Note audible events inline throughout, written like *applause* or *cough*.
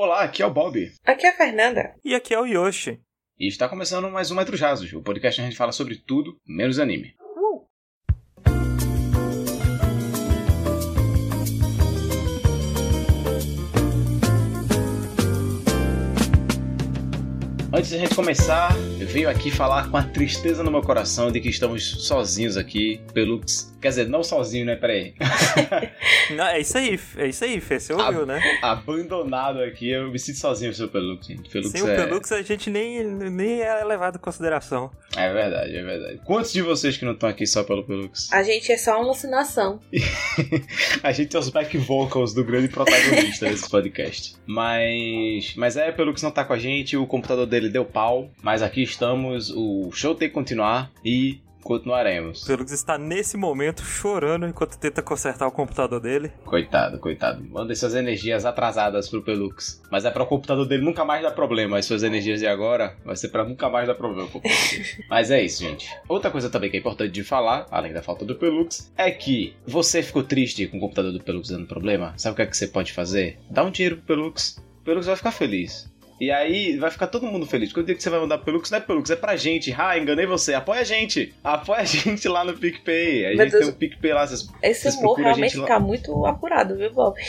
Olá, aqui é o Bob. Aqui é a Fernanda. E aqui é o Yoshi. E está começando mais um Metros Rasos, o podcast onde a gente fala sobre tudo, menos anime. Antes da gente começar, eu venho aqui falar com a tristeza no meu coração de que estamos sozinhos aqui, Pelux. Quer dizer, não sozinho, né? Peraí. *laughs* Não, é isso aí, é isso aí, Fê. Você ouviu, né? Abandonado aqui, eu me sinto sozinho, seu Pelux, gente. Pelux Sem o é... Pelux a gente nem, nem é levado em consideração. É verdade, é verdade. Quantos de vocês que não estão aqui só pelo Pelux? A gente é só uma alucinação. *laughs* a gente é os back vocals do grande protagonista *laughs* desse podcast. Mas. Mas é, Pelux não tá com a gente, o computador dele deu pau. Mas aqui estamos, o show tem que continuar e continuaremos. O Pelux está nesse momento chorando enquanto tenta consertar o computador dele. Coitado, coitado. Manda suas energias atrasadas pro Pelux. Mas é para o computador dele nunca mais dar problema. As suas energias de agora vai ser para nunca mais dar problema. *laughs* Mas é isso, gente. Outra coisa também que é importante de falar, além da falta do Pelux, é que você ficou triste com o computador do Pelux dando problema. Sabe o que é que você pode fazer? Dá um tiro pro Pelux. O Pelux vai ficar feliz. E aí vai ficar todo mundo feliz. Quando eu digo que você vai mandar pro Pelux, não é Pelux, é pra gente. Ah, enganei você. Apoia a gente. Apoia a gente lá no PicPay. A Meu gente Deus. tem um PicPay lá. Vocês, Esse vocês humor realmente fica muito apurado, viu, Bob? *laughs*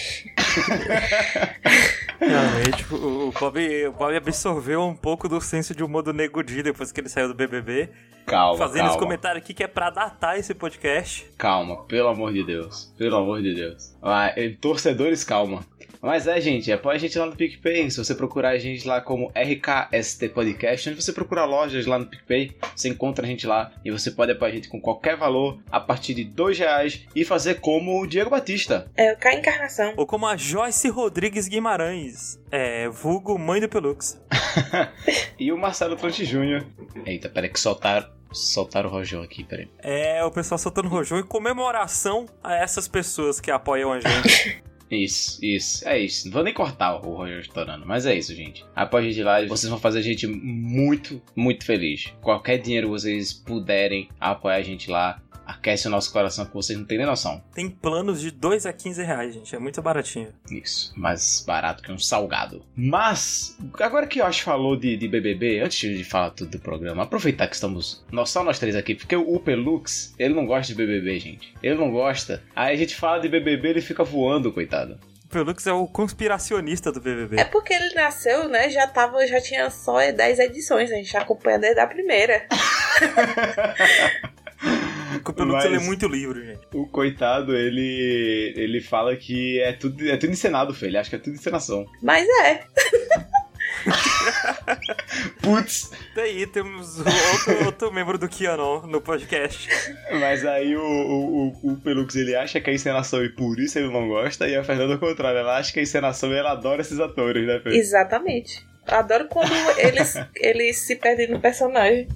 Realmente, o, o Bob, o Bob absorveu um pouco do senso de humor do Nego Di depois que ele saiu do BBB. Calma, fazendo calma. esse comentário aqui que é pra datar esse podcast. Calma, pelo amor de Deus. Pelo amor de Deus. Ah, eh, torcedores, calma. Mas é, gente, apoia a gente lá no PicPay. Se você procurar a gente lá como RKST Podcast, onde você procurar lojas lá no PicPay, você encontra a gente lá e você pode apoiar a gente com qualquer valor a partir de dois reais e fazer como o Diego Batista. É o K Encarnação. Ou como a Joyce Rodrigues Guimarães, é, vulgo mãe do Pelux. *laughs* *laughs* e o Marcelo Tronte Jr. Eita, peraí que soltaram, soltaram o Rojão aqui, peraí. É, o pessoal soltando rojão em comemoração a essas pessoas que apoiam a gente. *laughs* Isso, isso, é isso. Não vou nem cortar o Roger estourando, mas é isso, gente. A gente lá, vocês vão fazer a gente muito, muito feliz. Qualquer dinheiro vocês puderem apoiar a gente lá, aquece o nosso coração que vocês não têm nem noção. Tem planos de 2 a 15 reais, gente. É muito baratinho. Isso, mais barato que um salgado. Mas, agora que o Yoshi falou de, de BBB, antes de falar tudo do programa, aproveitar que estamos nós, só nós três aqui, porque o Pelux, ele não gosta de BBB, gente. Ele não gosta. Aí a gente fala de BBB, ele fica voando, coitado. O Pelux é o conspiracionista do BBB. É porque ele nasceu, né? Já tava, já tinha só 10 edições, a gente acompanha desde a primeira. *laughs* *laughs* O Pelux Mas- ele é muito livre, gente. O coitado, ele ele fala que é tudo, é tudo encenado, filho. Ele acha que é tudo encenação. Mas é. *laughs* Putz! Daí temos outro, outro membro do Kianon no podcast. Mas aí o, o, o, o Pelux ele acha que é encenação e por isso ele não gosta, e a Fernanda ao contrário, ela acha que é encenação e ela adora esses atores, né, Fê? Exatamente. Adoro quando eles, eles se perdem no personagem.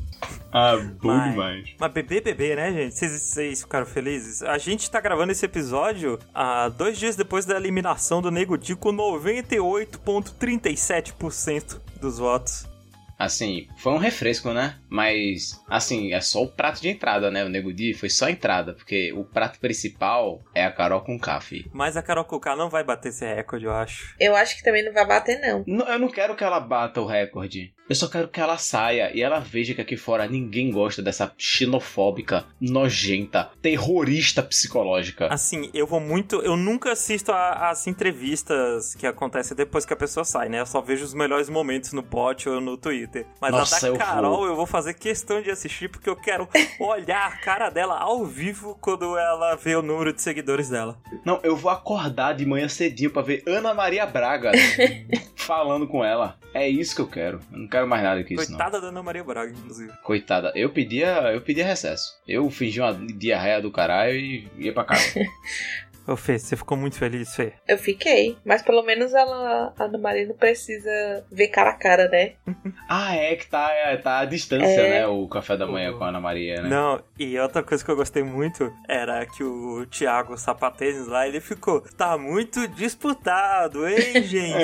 Ah, bom Mas- demais. Mas bebê, bebê, né, gente? Vocês, ficaram felizes? A gente tá gravando esse episódio há dois dias depois da eliminação do Nego Di com 98,37% dos votos. Assim, foi um refresco, né? Mas, assim, é só o prato de entrada, né? O Nego Di foi só a entrada, porque o prato principal é a Carol com café. Mas a Carol Conká não vai bater esse recorde, eu acho. Eu acho que também não vai bater, não. Não, eu não quero que ela bata o recorde. Eu só quero que ela saia e ela veja que aqui fora ninguém gosta dessa xenofóbica, nojenta, terrorista psicológica. Assim, eu vou muito. Eu nunca assisto as entrevistas que acontecem depois que a pessoa sai, né? Eu só vejo os melhores momentos no bot ou no Twitter. Mas Nossa, a eu da Carol vou. eu vou fazer questão de assistir porque eu quero *laughs* olhar a cara dela ao vivo quando ela vê o número de seguidores dela. Não, eu vou acordar de manhã cedinho pra ver Ana Maria Braga *laughs* falando com ela. É isso que eu quero. Eu não quero mais nada que isso, não. Coitada da Ana Maria Braga, inclusive. Coitada, eu pedia, eu pedia recesso. Eu fingi uma diarreia do caralho e ia pra casa. *laughs* Ô Fê, você ficou muito feliz, Fê? Eu fiquei. Mas pelo menos ela, a Ana Maria não precisa ver cara a cara, né? *laughs* ah, é que tá, é, tá à distância, É. né? O café da manhã com a Ana Maria, né? Não, e outra coisa que eu gostei muito era que o Thiago Sapatênis lá, ele ficou, tá muito disputado, hein, *laughs* gente?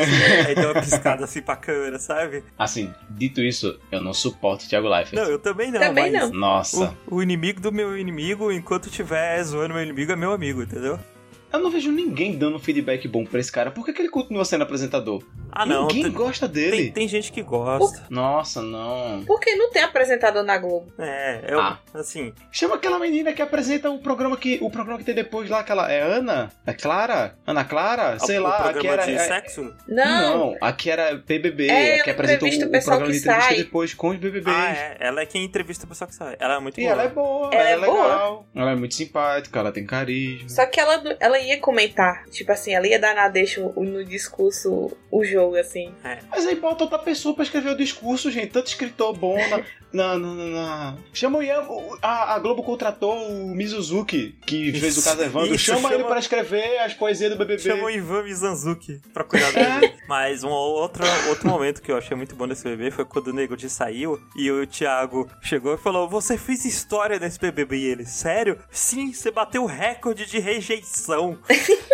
Aí deu uma piscada assim pra câmera, sabe? Assim, dito isso, eu não suporto o Thiago Leifert. Não, eu também não, Também mas não. Nossa. O, o inimigo do meu inimigo, enquanto tiver zoando meu inimigo, é meu amigo, entendeu? Eu não vejo ninguém dando feedback bom pra esse cara. Por que, que ele continua sendo apresentador? Ah, não. Ninguém tem, gosta dele. tem, tem gente que gosta. Nossa, não. Porque não tem apresentador na Globo. É, eu, Ah. assim, Chama aquela menina que apresenta o programa que o programa que tem depois lá, aquela é Ana, é Clara, Ana Clara, sei o, lá, o aqui programa era de é- sexo? Não. não, aqui era BBB, É, a que ela apresenta o, o o pessoal programa de que entrevista sai. depois com os BBBs. Ah, é. Ela é quem entrevista o pessoal que sai. Ela é muito E boa. ela é boa, Ela ela, é é boa. legal, ela é muito simpática, ela tem carisma. Só que ela, ela ia comentar. Tipo assim, ela ia dar na deixa o- no discurso o jogo, assim. Mas aí bota outra pessoa pra escrever o discurso, gente. Tanto escritor bom na. na, na, na- na- Chama o Ian. A, a Globo contratou o Mizuzuki, que fez o caso Evandro. isso, chama, ele chama- pra escrever as poesias do BBB. Chama o Ivan Mizanzuki pra cuidar É. dele. Mas um outro, outro momento que eu achei muito bom desse BBB foi quando o Nego de saiu e o Thiago chegou e falou: Você fez história nesse BBB. E ele, sério? Sim, você bateu o recorde de rejeição.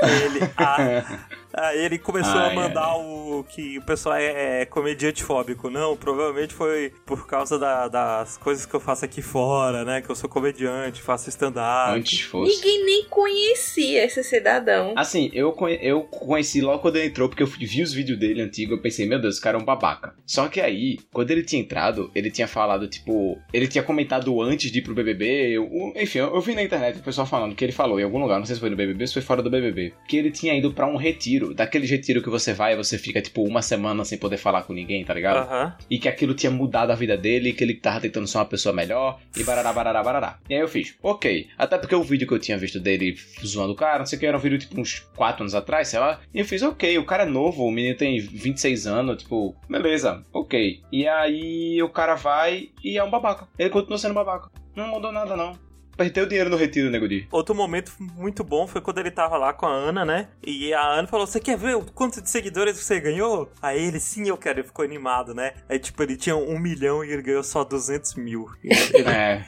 Aí ele, ah. *laughs* Aí ele começou Ai, a mandar o que o pessoal é, é comediante fóbico. Não, provavelmente foi por causa da- das coisas que eu faço aqui fora, né? Que eu sou comediante, faço stand-up. Antes fosse. Ninguém nem conhecia esse cidadão. Assim, eu, conhe- eu conheci logo quando ele entrou, porque eu vi os vídeos dele antigo, eu pensei, meu Deus, esse cara é um babaca. Só que aí, quando ele tinha entrado, ele tinha falado, tipo, ele tinha comentado antes de ir pro BBB, eu- o- enfim, eu, eu vi na internet o pessoal falando que ele falou em algum lugar, não sei se foi no BBB ou se foi fora do BBB, que ele tinha ido pra um retiro, daquele retiro que você vai e você fica, tipo, uma semana sem poder falar com ninguém, tá ligado? Aham. e que aquilo tinha mudado a vida dele, que ele tava tentando ser uma pessoa melhor, e barará, barará, barará. E aí eu fiz, ok. Até porque o vídeo que eu tinha visto dele zoando o cara, não sei o que, era um vídeo tipo uns 4 anos atrás, sei lá. E eu fiz, ok, o cara é novo, o menino tem 26 anos, tipo, beleza, ok. E aí o cara vai e é um babaca. Ele continua sendo babaca. Não mudou nada, não. Perdeu dinheiro no retiro, nego de. Outro momento muito bom foi quando ele tava lá com a Ana, né? E a Ana falou: Você quer ver o quanto de seguidores você ganhou? Aí ele, sim, eu quero. Ele ficou animado, né? Aí, tipo, ele tinha um milhão e ele ganhou só 200 mil. Ele, *laughs* É.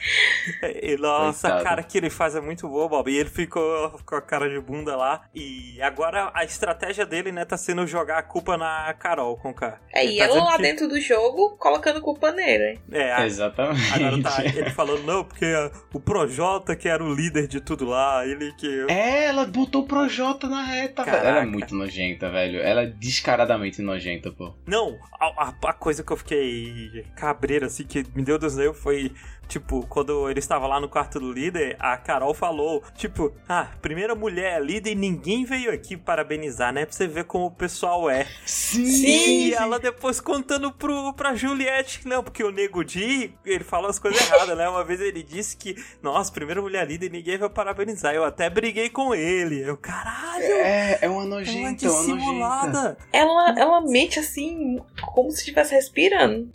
e, nossa, Coitado. a cara que ele faz é muito boa, Bob. E ele ficou com a cara de bunda lá. E agora a estratégia dele, né, tá sendo jogar a culpa na Carol com o K. É, e tá ela lá que- dentro do jogo, colocando culpa nele. É, a- Exatamente. agora tá ele falando, não, porque o Projota que era o líder de tudo lá, ele que. É, ela botou o Projota na reta, velho. Ela é Caraca. muito nojenta, velho. Ela é descaradamente nojenta, pô. Não, a, a- a coisa que eu fiquei cabreiro, assim, que me deu dos nervos foi, tipo, quando ele estava lá no quarto do líder, a Carol falou, tipo, ah, primeira mulher líder e ninguém veio aqui parabenizar, né? Pra você ver como o pessoal é. Sim! E ela depois contando pro, pra Juliette, que não, porque o Nego Di, ele falou as coisas erradas, né? Uma vez ele disse que, nossa, primeira mulher líder e ninguém vai parabenizar. Eu até briguei com ele. Eu, caralho! É, é uma é nojenta, uma nojenta. dissimulada. Ela, ela mente assim, como se estivesse respirando.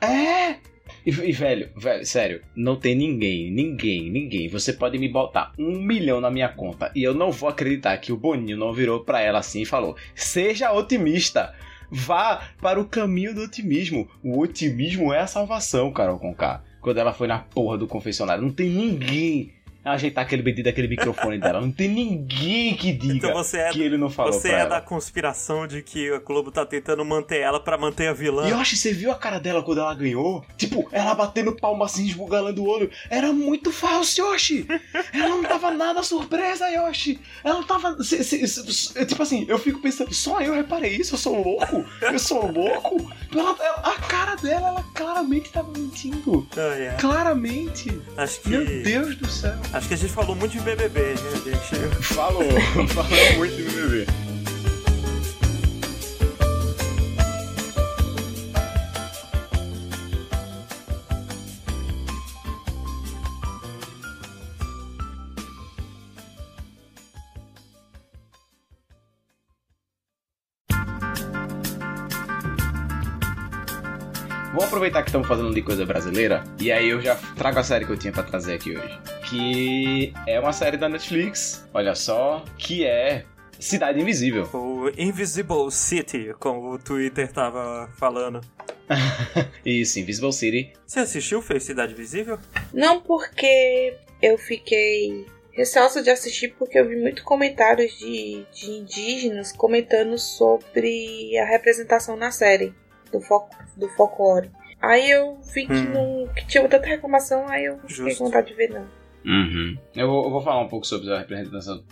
É! E, e, velho, velho, sério, não tem ninguém, ninguém, ninguém. Você pode me botar um milhão na minha conta e eu não vou acreditar que o Boninho não virou pra ela assim e falou: seja otimista. Vá para o caminho do otimismo. O otimismo é a salvação, Carol Conká. Quando ela foi na porra do confessionário, não tem ninguém ajeitar aquele bendito daquele microfone dela. Não tem ninguém que diga Então você é, que ele não falou você é ela. da conspiração de que a Globo tá tentando manter ela pra manter a vilã. Yoshi, você viu a cara dela quando ela ganhou? Tipo, ela batendo palma assim, esbugalando o olho. Era muito falso, Yoshi! Ela não tava nada surpresa, Yoshi! Ela não tava. tipo assim, eu fico pensando, só eu reparei isso? Eu sou louco? Eu sou louco? Ela- ela- a cara dela, ela claramente tava mentindo. Ah, é. Claramente. Acho que. Meu Deus do céu. Acho que a gente falou muito de BBB, né, gente? Falou, falou muito do bebê. Aproveitar que estamos fazendo de coisa brasileira e aí eu já trago a série que eu tinha pra trazer aqui hoje. Que é uma série da Netflix, olha só, que é Cidade Invisível. O Invisible City, como o Twitter tava falando. *laughs* Isso, Invisible City. Você assistiu Fez Cidade Visível? Não porque eu fiquei receosa de assistir, porque eu vi muito comentários de, de indígenas comentando sobre a representação na série do, fol do folclore. Aí eu vi que, Hum. não, que tinha tanta reclamação, aí eu não fiquei com vontade de ver, não. Uhum. Eu, vou, eu vou falar um pouco sobre a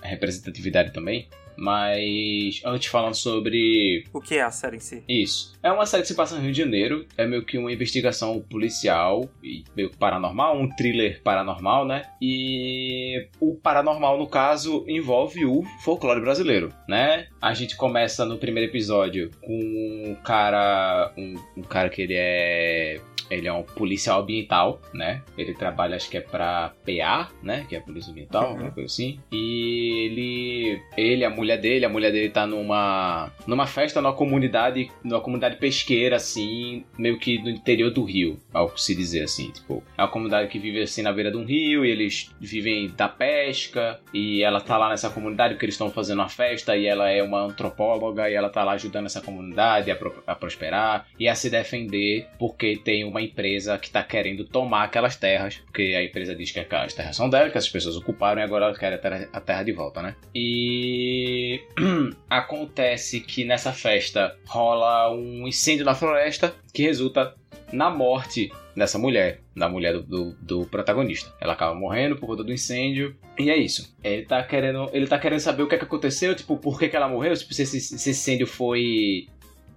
representatividade também. Mas antes falando sobre. O que é a série em si? Isso. É uma série que se passa no Rio de Janeiro. É meio que uma investigação policial e meio paranormal, um thriller paranormal, né? E o paranormal, no caso, envolve o folclore brasileiro, né? A gente começa no primeiro episódio com um cara. Um, um cara que ele é ele é um policial ambiental, né? Ele trabalha, acho que é pra PA, né? Que é Polícia Ambiental, uhum. alguma coisa assim. E ele, ele, a mulher dele, a mulher dele tá numa, numa festa numa comunidade, numa comunidade pesqueira, assim, meio que no interior do rio, ao se dizer assim. Tipo, é uma comunidade que vive assim na beira de um rio e eles vivem da pesca. E ela tá lá nessa comunidade porque eles estão fazendo uma festa e ela é uma antropóloga e ela tá lá ajudando essa comunidade a, pro, a prosperar e a se defender porque tem uma empresa que está querendo tomar aquelas terras, porque a empresa diz que as terras são dela, que as pessoas ocuparam e agora ela quer a terra, a terra de volta, né? E *clears throat* acontece que nessa festa rola um incêndio na floresta que resulta na morte dessa mulher, da mulher do, do, do, protagonista. Ela acaba morrendo por conta do incêndio. E é isso. Ele tá querendo, ele tá querendo saber o que, é que aconteceu, tipo, por que, que ela morreu, tipo, se esse, se esse incêndio foi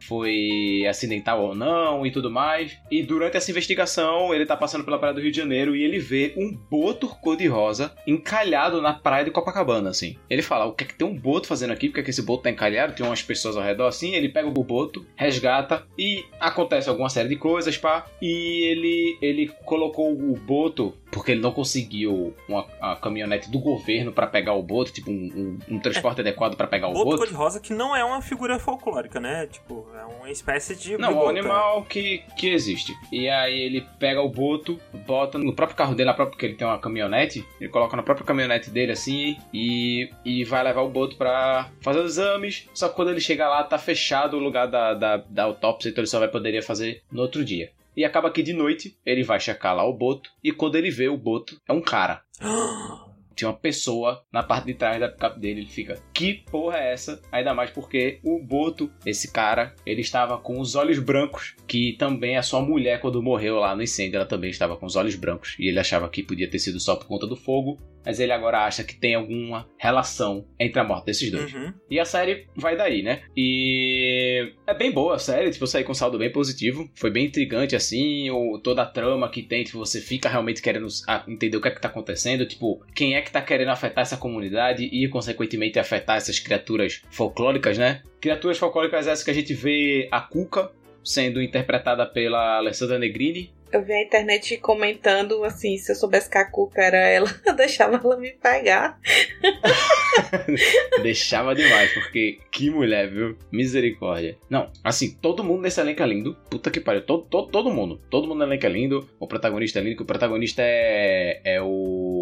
foi acidental ou não e tudo mais. E durante essa investigação, ele tá passando pela praia do Rio de Janeiro e ele vê um boto cor-de-rosa encalhado na praia de Copacabana, assim. Ele fala: o que é que tem um boto fazendo aqui? Por que, é que esse boto tá encalhado? Tem umas pessoas ao redor assim. Ele pega o boto, resgata e acontece alguma série de coisas, pá. E ele, ele colocou o boto porque ele não conseguiu uma, uma caminhonete do governo para pegar o boto, tipo um, um, um transporte é. adequado para pegar o boto. Boto cor-de-rosa que não é uma figura folclórica, né? Tipo, é uma espécie de. Não, é um animal que, que existe. E aí ele pega o boto, bota no próprio carro dele, própria, porque ele tem uma caminhonete, ele coloca na própria caminhonete dele assim e, e vai levar o boto para fazer os exames. Só que quando ele chega lá, tá fechado o lugar da, da, da autópsia, então ele só vai poderia fazer no outro dia. E acaba que de noite ele vai checar lá o boto e quando ele vê o boto, é um cara. *gasps* tinha uma pessoa na parte de trás da picape dele. Ele fica, que porra é essa? Ainda mais porque o Boto, esse cara, ele estava com os olhos brancos, que também a sua mulher, quando morreu lá no incêndio, ela também estava com os olhos brancos. E ele achava que podia ter sido só por conta do fogo, mas ele agora acha que tem alguma relação entre a morte desses dois. Uhum. E a série vai daí, né? E é bem boa a série, tipo, eu saí com um saldo bem positivo. Foi bem intrigante, assim, o, toda a trama que tem, tipo, você fica realmente querendo entender o que é que tá acontecendo, tipo, quem é que tá querendo afetar essa comunidade e, consequentemente, afetar essas criaturas folclóricas, né? Criaturas folclóricas essas que a gente vê a Cuca sendo interpretada pela Alessandra Negrini, eu vi a internet comentando assim, se eu soubesse que a Cuca era ela, *laughs* eu deixava ela me pegar. *laughs* deixava demais, porque que mulher, viu? Misericórdia. Não, assim, todo mundo nesse elenco é lindo. Puta que pariu. Todo, todo, todo mundo. Todo mundo no elenco é lindo. O protagonista é lindo, que o protagonista é, é o.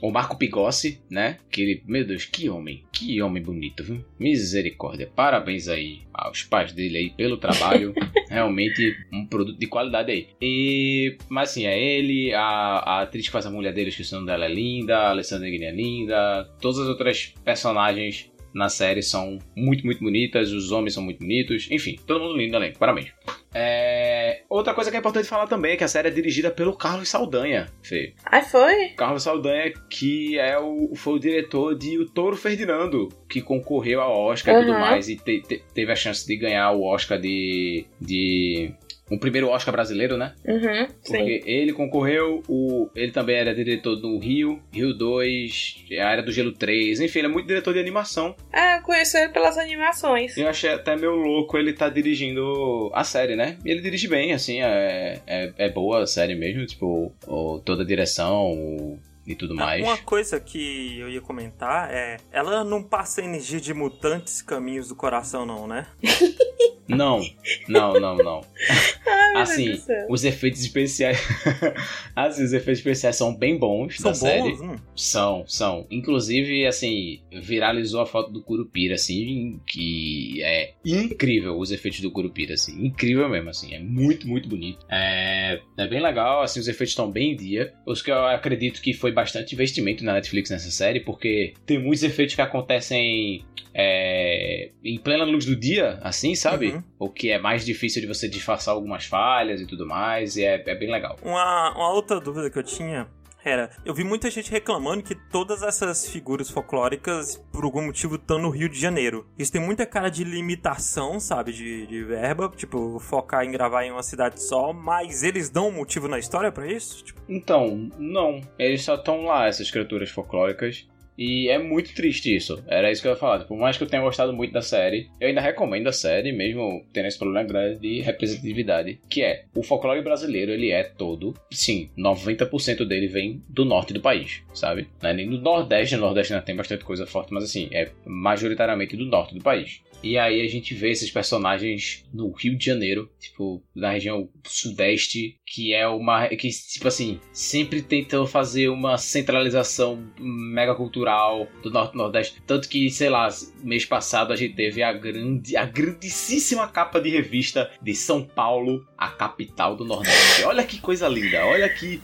O Marco Pigossi, né? Que ele. Meu Deus, que homem. Que homem bonito, viu? Misericórdia. Parabéns aí aos pais dele aí pelo trabalho. *laughs* Realmente um produto de qualidade aí. E mas assim, é ele, a, a atriz que faz a mulher dele, que o nome dela é linda, a Alessandra Guiné é linda, todas as outras personagens na série são muito, muito bonitas, os homens são muito bonitos, enfim, todo mundo lindo além, parabéns. É... Outra coisa que é importante falar também é que a série é dirigida pelo Carlos Saldanha, Fê. Ah, foi? Carlos Saldanha, que é o, foi o diretor de O Touro Ferdinando, que concorreu ao Oscar uhum. e tudo mais, e te, te, teve a chance de ganhar o Oscar de, de um primeiro Oscar brasileiro, né? Uhum, Porque sim. ele concorreu, o, ele também era diretor do Rio, Rio 2, a Área do Gelo 3, enfim, ele é muito diretor de animação. É, eu conheço ele pelas animações. Eu achei até meio louco ele tá dirigindo a série, né? E ele dirige bem, assim, é, é, é boa a série mesmo, tipo, o, toda a direção, o, e tudo mais. Uma coisa que eu ia comentar é, ela não passa energia de mutantes caminhos do coração não, né? *laughs* Não, não, não, não. *laughs* Ai, assim, os efeitos especiais. *laughs* assim, os efeitos especiais são bem bons são da bons? série. Hum. São, são. Inclusive, assim, viralizou a foto do Curupira, assim, que é incrível os efeitos do Curupira, assim. Incrível mesmo, assim. É muito, muito bonito. É, é bem legal, assim, os efeitos estão bem em dia. Os que eu acredito que foi bastante investimento na Netflix nessa série, porque tem muitos efeitos que acontecem é, em plena luz do dia, assim, sabe? Uhum. O que é mais difícil de você disfarçar algumas falhas e tudo mais, e é, é bem legal. Uma, uma outra dúvida que eu tinha era. Eu vi muita gente reclamando que todas essas figuras folclóricas, por algum motivo, estão no Rio de Janeiro. Isso tem muita cara de limitação, sabe? De, de verba, tipo, focar em gravar em uma cidade só, mas eles dão um motivo na história para isso? Tipo... Então, não. Eles só estão lá, essas criaturas folclóricas. E é muito triste isso. Era isso que eu ia falar. Por mais que eu tenha gostado muito da série, eu ainda recomendo a série, mesmo tendo esse problema grande de representatividade. Que é, o folclore brasileiro, ele é todo, sim, 90% dele vem do norte do país, sabe? É nem do nordeste, no nordeste ainda tem bastante coisa forte, mas assim, é majoritariamente do norte do país. E aí a gente vê esses personagens no Rio de Janeiro, tipo, na região sudeste, que é uma. que, tipo assim, sempre tentam fazer uma centralização mega cultural do norte e nordeste. Tanto que, sei lá, mês passado a gente teve a grande. a grandíssima capa de revista de São Paulo, a capital do Nordeste. Olha que coisa linda, olha que.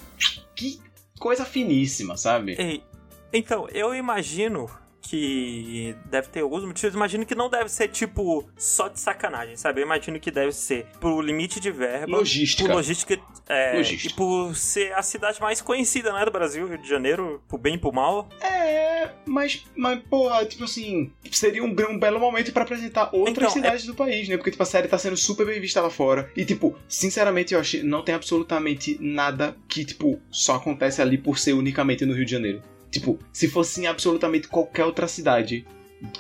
que coisa finíssima, sabe? Ei, então, eu imagino que deve ter alguns motivos. Imagino que não deve ser, tipo, só de sacanagem, sabe? Eu imagino que deve ser por limite de verba. Logística. Por logística, é, Logística. E por ser a cidade mais conhecida, né, do Brasil, Rio de Janeiro, por bem e por mal. É, mas, mas porra, tipo assim, seria um, um belo momento pra apresentar outras Então, cidades do país, né? Porque, tipo, a série tá sendo super bem vista lá fora. E, tipo, sinceramente, eu acho não tem absolutamente nada que, tipo, só acontece ali por ser unicamente no Rio de Janeiro. Tipo, se fosse em absolutamente qualquer outra cidade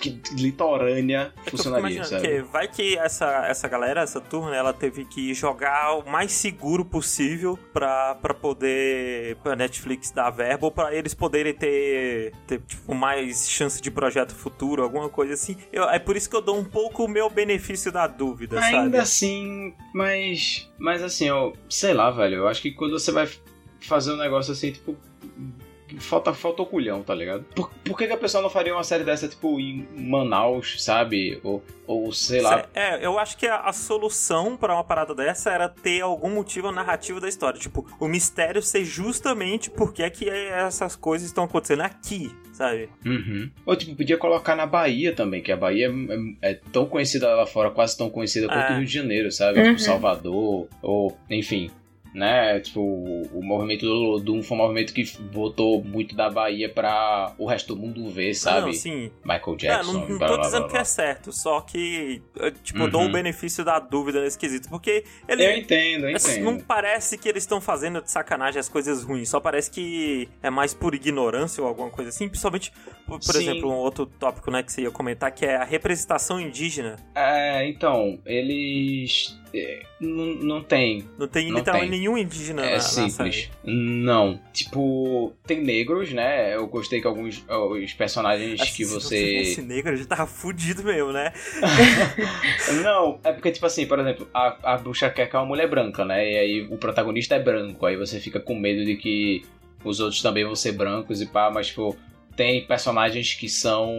que, litorânea, funcionaria, sabe? que vai que essa, essa galera, essa turma, ela teve que jogar o mais seguro possível pra, pra poder pra Netflix dar verba ou pra eles poderem ter, ter tipo, mais chance de projeto futuro, alguma coisa assim. Eu, é por isso que eu dou um pouco o meu benefício da dúvida, Ainda sabe? assim, mas. Mas assim, eu sei lá, velho. Eu acho que quando você vai fazer um negócio assim, tipo. Falta, falta o culhão, tá ligado? Por, por que, que a pessoa não faria uma série dessa, tipo, em Manaus, sabe? Ou, ou sei lá. É, eu acho que a, a solução pra uma parada dessa era ter algum motivo narrativo da história. Tipo, o mistério ser justamente porque é que essas coisas estão acontecendo aqui, sabe? Uhum. Ou tipo, podia colocar na Bahia também, que a Bahia é, é tão conhecida lá fora, quase tão conhecida quanto É. o Rio de Janeiro, sabe? Uhum. Tipo, Salvador, ou enfim. Né, tipo, o, o movimento do Doom foi um movimento que botou muito da Bahia pra o resto do mundo ver, sabe? Não, sim. Michael É, Jackson. não, não blá, tô blá, dizendo blá, que é certo, só que, eu, tipo, eu dou Uhum. o benefício da dúvida nesse quesito, porque ele... Eu entendo, eu assim, entendo. Não parece que eles estão fazendo de sacanagem as coisas ruins, só parece que é mais por ignorância ou alguma coisa assim. Principalmente, por, por exemplo, um outro tópico né, que você ia comentar, que é a representação indígena. É, então, eles. Não, não tem. Não tem Não literalmente tem. nenhum indígena na, É na simples. série. Não. Tipo, tem negros, né? Eu gostei que alguns os personagens Assim, que Se você. tivesse negro, a gente tava fudido mesmo, né? *laughs* Não, é porque, tipo assim, por exemplo, a, a bruxa quer que é uma mulher branca, né? E aí o protagonista é branco, aí você fica com medo de que os outros também vão ser brancos e pá, mas, tipo, tem personagens que são.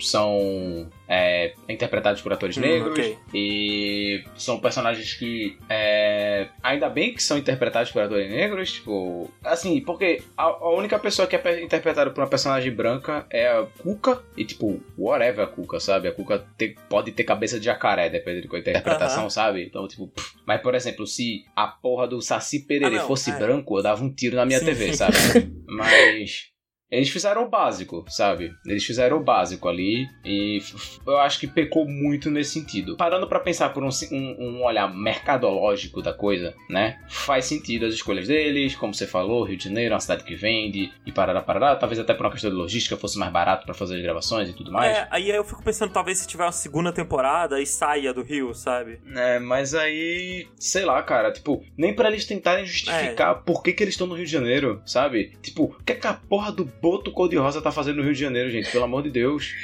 são. é, interpretados por atores Hum, negros. ok. E são personagens que. é, ainda bem que são interpretados por atores negros, tipo. Assim, porque a, a única pessoa que é interpretada por uma personagem branca é a Cuca. E, tipo, whatever a Cuca, sabe? A Cuca te- pode ter cabeça de jacaré, dependendo de qual interpretação, Aham. sabe? Então, tipo. pff. Mas, por exemplo, se a porra do Saci Pererê Ah, fosse é. branco, eu dava um tiro na minha Sim. TV, sabe? *laughs* Mas. Eles fizeram o básico, sabe? Eles fizeram o básico ali e eu acho que pecou muito nesse sentido. Parando pra pensar por um, um- um olhar mercadológico da coisa, né? Faz sentido as escolhas deles, como você falou, Rio de Janeiro é uma cidade que vende e parará, parará. Talvez até por uma questão de logística fosse mais barato pra fazer as gravações e tudo mais. É, aí eu fico pensando, talvez se tiver uma segunda temporada e saia do Rio, sabe? É, mas aí, sei lá, cara, tipo, nem pra eles tentarem justificar por que, que eles estão no Rio de Janeiro, sabe? Tipo, o que, é que a porra do Boto Cor-de-Rosa tá fazendo no Rio de Janeiro, gente? Pelo amor de Deus.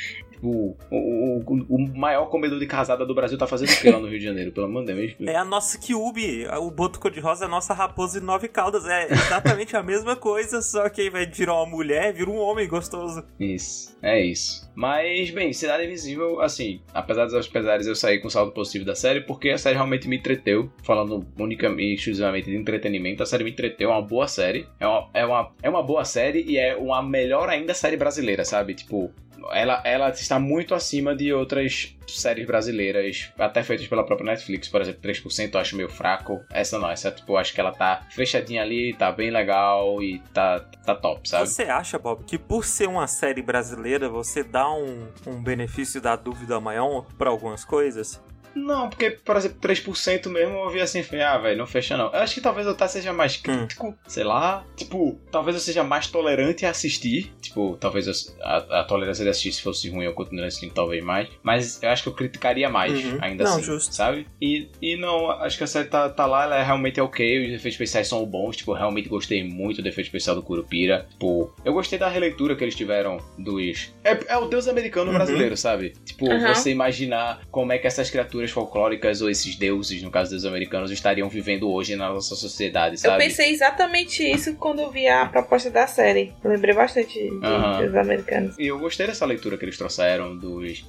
Tipo, o, o, o maior comedor de casada do Brasil tá fazendo o que lá no Rio de Janeiro? Pelo amor de Deus. É a nossa Kyubi, o Boto Cor-de-Rosa é a nossa raposa de nove caudas. É exatamente a mesma coisa, só que invés de virar uma mulher, vira um homem gostoso. Isso, é isso. Mas, bem, Cidade Invisível, assim, apesar dos pesares, eu saí com saldo positivo da série, porque a série realmente me entreteu. Falando unicamente e exclusivamente de entretenimento, a série me entreteu, é uma boa série. É uma, é uma, é uma boa série e é uma melhor ainda série brasileira, sabe? Tipo, ela, ela está muito acima de outras séries brasileiras, até feitas pela própria Netflix, por exemplo, 3% eu acho meio fraco. Essa não, essa tipo, eu acho que ela tá fechadinha ali, tá bem legal e tá, tá top, sabe? Você acha, Bob, que por ser uma série brasileira, você dá um, um benefício da dúvida maior para algumas coisas? Não, porque, por exemplo, 3% mesmo eu vi assim, ah, velho, não fecha não. Eu acho que talvez eu tá seja mais hum. crítico, hum. sei lá. Tipo, talvez eu seja mais tolerante a assistir. Tipo, talvez eu, a, a, tolerância de assistir se fosse ruim eu continuaria assistindo talvez mais. Mas eu acho que eu criticaria mais, uhum. ainda não, assim. Justo. Sabe? E, e não, acho que a série tá, tá lá, ela é realmente ok. Os efeitos especiais são bons. Tipo, eu realmente gostei muito do efeito especial do Curupira. Tipo, eu gostei da releitura que eles tiveram dos. É, é o Deus americano uhum. brasileiro, sabe? Tipo, uhum. você imaginar como é que essas criaturas folclóricas ou esses deuses, no caso dos americanos, estariam vivendo hoje na nossa sociedade, sabe? Eu pensei exatamente isso quando eu vi a proposta da série. Eu lembrei bastante de, uhum. dos americanos. E eu gostei dessa leitura que eles trouxeram dos,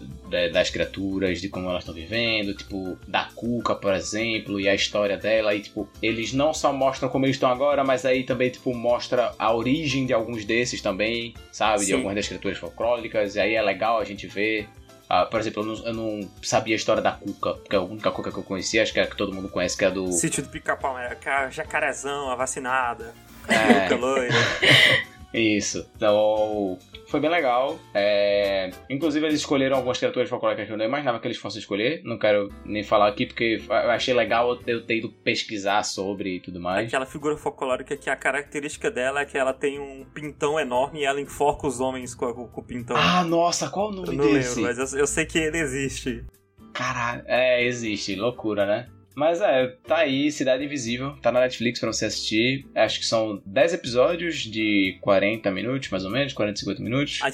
das criaturas, de como elas estão vivendo, tipo, da Cuca, por exemplo, e a história dela. E, tipo, eles não só mostram como eles estão agora, mas aí também, tipo, mostra a origem de alguns desses também, sabe? Sim. De algumas das criaturas folclóricas. E aí é legal a gente ver ah, por exemplo, eu não, eu não, sabia a história da Cuca, porque a única Cuca que eu conhecia, acho que é a que todo mundo conhece, que é do. Sítio do Pica-Pau, é a jacarezão, a vacinada. É. Cuca loira. *laughs* Isso. Então, foi bem legal. É... Inclusive, eles escolheram algumas criaturas folclóricas que eu não imaginava que eles fossem escolher. Não quero nem falar aqui, porque eu achei legal eu ter ido pesquisar sobre e tudo mais. Aquela figura folclórica que a característica dela é que ela tem um pintão enorme e ela enforca os homens com, com o pintão. Ah, nossa, qual o nome eu não desse? Lembro, mas eu, eu sei que ele existe. Caralho, é, existe. Loucura, né? Mas é, tá aí, Cidade Invisível, tá na Netflix pra você assistir. Acho que são 10 episódios de 40 minutos, mais ou menos, 40, 50 minutos. A,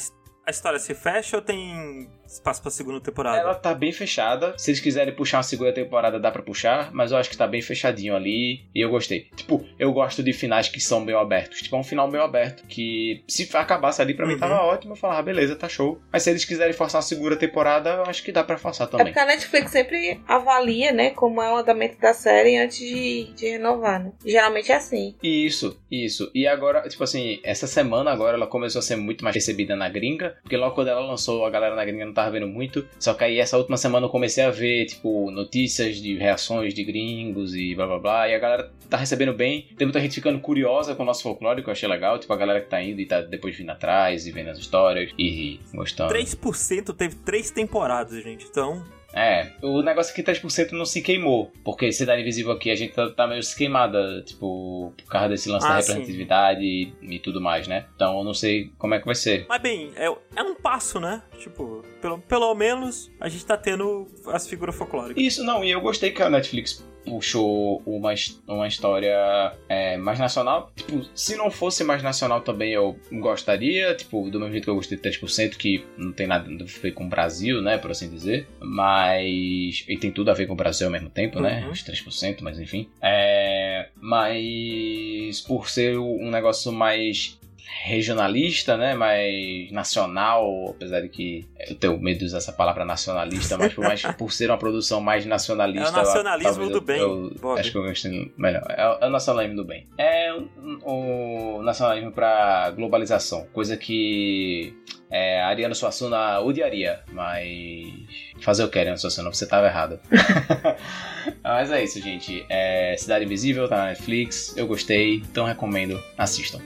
a história se fecha ou tem espaço pra segunda temporada? Ela tá bem fechada. Se eles quiserem puxar uma segunda temporada, dá pra puxar, mas eu acho que tá bem fechadinho ali e eu gostei. Tipo, eu gosto de finais que são meio abertos. Tipo, é um final meio aberto que se acabasse ali pra uhum. mim tava ótimo. Eu falava, ah, beleza, tá show. Mas se eles quiserem forçar uma segunda temporada, eu acho que dá pra forçar também. É porque a Netflix sempre avalia, né, como é o andamento da série antes de, de renovar, né? Geralmente é assim. Isso, isso. E agora, tipo assim, essa semana agora ela começou a ser muito mais recebida na gringa, porque logo quando ela lançou, a galera na gringa não tava vendo muito. Só que aí essa última semana eu comecei a ver, tipo, notícias de reações de gringos e blá blá blá. E a galera tá recebendo bem. Tem muita gente ficando curiosa com o nosso folclore, que eu achei legal. Tipo, a galera que tá indo e tá depois vindo atrás e vendo as histórias e gostando. 3% teve três temporadas, gente. Então, é, o negócio aqui 3% não se queimou, porque Cidade Invisível aqui a gente tá, tá meio se queimada, tipo, por causa desse lance ah, da representatividade e, e, tudo mais, né? Então eu não sei como é que vai ser. Mas bem, é, é um passo, né? Tipo, pelo, pelo menos a gente tá tendo as figuras folclóricas. Isso, não, e eu gostei que a Netflix puxou uma, uma história é, mais nacional. Tipo, se não fosse mais nacional também eu gostaria, tipo, do mesmo jeito que eu gostei de 3%, que não tem nada a ver com o Brasil, né, por assim dizer. Mas. E tem tudo a ver com o Brasil ao mesmo tempo, né, uhum. né? Os 3%, mas enfim. É, mas por ser um negócio mais regionalista, né, mais nacional, apesar de que eu tenho medo de usar essa palavra nacionalista, mas por, mais, por ser uma produção mais nacionalista... É o nacionalismo eu, do bem, eu, Acho que eu gostei melhor. É, é, o nacionalismo do bem. É o, o nacionalismo para globalização, coisa que é, a Ariana Suassuna odiaria, mas fazer o que, Ariana Suassuna? Você tava errado. *laughs* mas é isso, gente. É, Cidade Invisível tá na Netflix, eu gostei, então recomendo, assistam.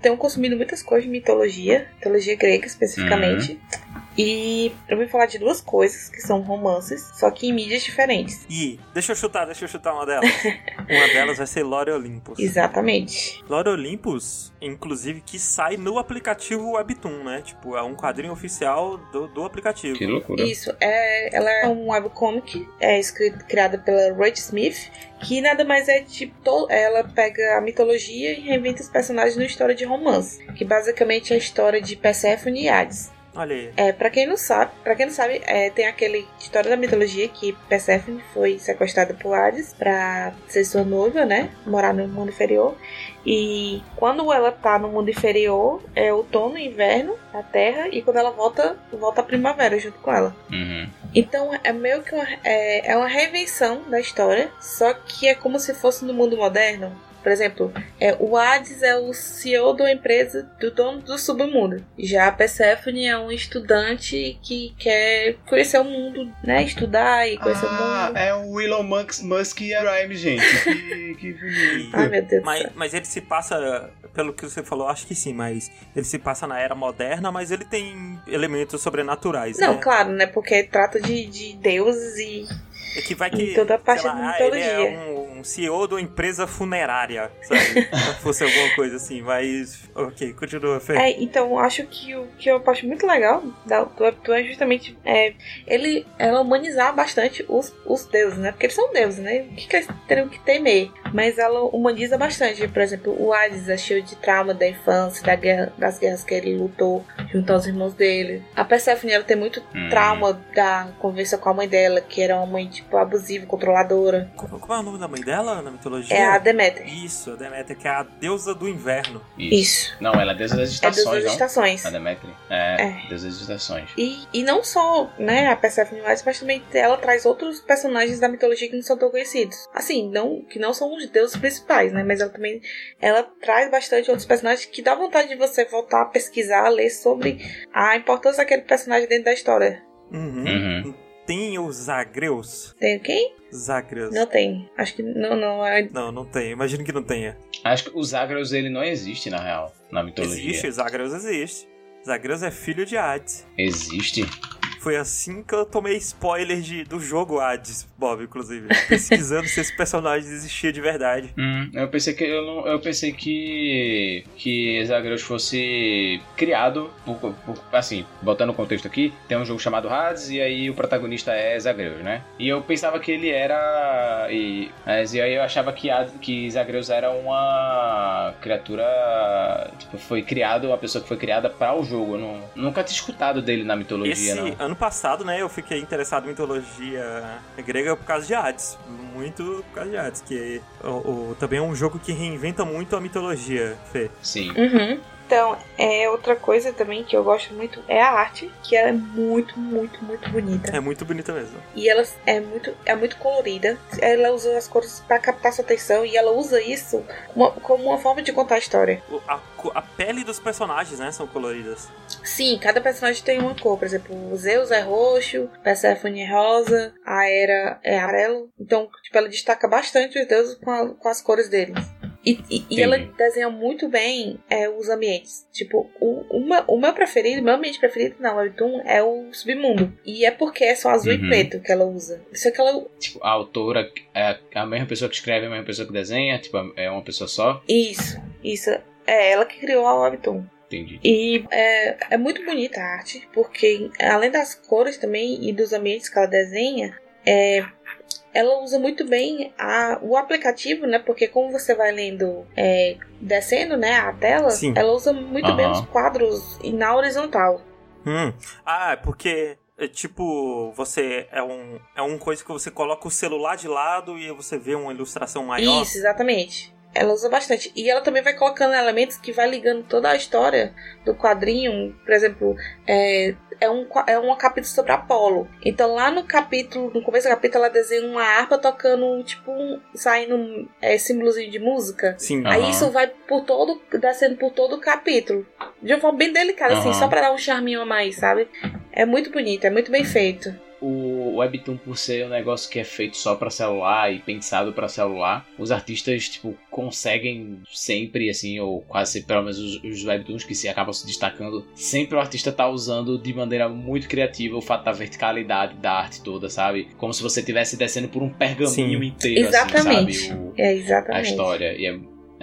Tenho consumido muitas coisas de mitologia, mitologia grega especificamente. Uhum. E eu vou falar de duas coisas que são romances, só que em mídias diferentes. E deixa eu chutar, deixa eu chutar uma delas. *laughs* uma delas vai ser Lore Olympus. Exatamente. Lore Olympus, inclusive, que sai no aplicativo Webtoon, né? Tipo, é um quadrinho oficial do, do aplicativo. Que loucura. Isso, é, ela é um webcomic, é escrito, criada pela Rach Smith, que nada mais é tipo, to- ela pega a mitologia e reinventa os personagens numa história de romance, que basicamente é a história de Perséfone e Hades. Olha aí. É, para quem não sabe, para quem não sabe, é, tem aquele história da mitologia que Perséfone foi sequestrada por Hades para ser sua noiva, né? Morar no mundo inferior. E quando ela tá no mundo inferior, é outono e inverno na Terra, e quando ela volta, volta a primavera junto com ela. Uhum. Então é meio que uma, é, é uma reinvenção da história, só que é como se fosse no mundo moderno. Por exemplo, é, o Hades é o CEO da empresa do dono do submundo. Já a Persephone é um estudante que quer conhecer o mundo, né? Estudar e conhecer o Ah, mundo. é o Elon Musk, Musk e a Rhyme, gente. Que, *laughs* que bonito. Ai meu Deus do Mas, céu. mas ele se passa, pelo que você falou, acho que sim, mas ele se passa na era moderna, mas ele tem elementos sobrenaturais, Não, né? claro, né? Porque trata de, de deuses e. É que vai em que. toda a parte sei da lá, ah, ele é mitologia. um, um CEO de uma empresa funerária, sabe? *laughs* Se fosse alguma coisa assim, mas. Ok, continua, Fê. É, então acho que o que eu acho muito legal da, do Webtoon é justamente é, ele ela humanizar bastante os, os deuses, né? Porque eles são deuses, né? O que, que eles teriam que temer? Mas ela humaniza bastante. Por exemplo, o Hades é cheio de trauma da infância, da guerra, das guerras que ele lutou junto aos irmãos dele. A Persephone ela tem muito Hum. trauma da conversa com a mãe dela, que era uma mãe tipo abusiva, controladora. Como, como é o nome da mãe dela na mitologia? É a Deméter. Isso, a Deméter, que é a deusa do inverno. Isso. Não, ela é deusa das É estações, deusa das não? estações. A Demetri. É, É. deusa das estações. E, e não só, né, a Persephone Hades, mas também ela traz outros personagens da mitologia que não são tão conhecidos. Assim, não, que não são os deuses principais, né, mas ela também ela traz bastante outros personagens que dá vontade de você voltar a pesquisar, a ler sobre a importância daquele personagem dentro da história. Uhum. Uhum. Tem os Zagreus. Tem quem? Zagreus. Não tem. Acho que não, não. É... Não, não tem. Imagino que não tenha. Acho que o Zagreus, ele não existe, na real, na mitologia. Existe, Zagreus existe. Zagreus é filho de Hades. Existe? Foi assim que eu tomei spoiler de, do jogo Hades, Bob, inclusive. Pesquisando se esse personagem existia de verdade. *laughs* Hum, eu pensei que eu, não, eu pensei que que Zagreus fosse criado por, por- assim, botando o contexto aqui, tem um jogo chamado Hades e aí o protagonista é Zagreus, né? E eu pensava que ele era e, mas, e aí eu achava que Hades- que Zagreus era uma criatura tipo foi criado, uma pessoa que foi criada para o jogo. Eu não, nunca tinha escutado dele na mitologia, Esse não. Ano passado, né, eu fiquei interessado em mitologia grega por causa de Hades. Muito por causa de Hades, que o, o- também é um jogo que reinventa muito a mitologia, Fê. Sim. Uhum. Então, é outra coisa também que eu gosto muito é a arte, que ela é muito, muito, muito bonita. É muito bonita mesmo. E ela é muito, é muito colorida. Ela usa as cores para captar sua atenção e ela usa isso como, como uma forma de contar a história. A, a pele dos personagens, né, são coloridas. Sim, cada personagem tem uma cor. Por exemplo, o Zeus é roxo, Persephone é rosa, a Hera é amarelo. Então, tipo, ela destaca bastante os deuses com, a- com as cores deles. E, e- e ela desenha muito bem é, os ambientes. Tipo, o, uma- o meu preferido, meu ambiente preferido na Webtoon é o submundo. E é porque é só azul Uhum. e preto que ela usa. Só que ela Tipo, a autora é a mesma pessoa que escreve, a mesma pessoa que desenha, tipo, é uma pessoa só. Isso, isso. É ela que criou a Webtoon. Entendi. E é, é muito bonita a arte, porque além das cores também e dos ambientes que ela desenha, é, ela usa muito bem a, o aplicativo, né? Porque como você vai lendo, é, descendo, né, a tela, Sim. ela usa muito bem os quadros e na horizontal. Hum. Ah, é porque é tipo, você é um é um coisa que você coloca o celular de lado e você vê uma ilustração maior. Isso, exatamente. Ela usa bastante. E ela também vai colocando elementos que vai ligando toda a história do quadrinho. Por exemplo, é, é, um, é um capítulo sobre Apolo. Então lá no capítulo, no começo do capítulo, ela desenha uma harpa tocando, tipo, um, saindo um é, símbolozinho de música. Sim. Aí isso vai por todo, descendo por todo o capítulo. De uma forma bem delicada, assim, só pra dar um charminho a mais, sabe? É muito bonito, é muito bem feito. O Webtoon, por ser um negócio que é feito só para celular e pensado para celular, os artistas, tipo, conseguem sempre, assim, ou quase pelo menos os, os Webtoons que se acabam se destacando, sempre o artista tá usando de maneira muito criativa o fato da verticalidade da arte toda, sabe? Como se você estivesse descendo por um pergaminho Sim. inteiro, Exatamente. assim, sabe? O- É, a exatamente. história. E é,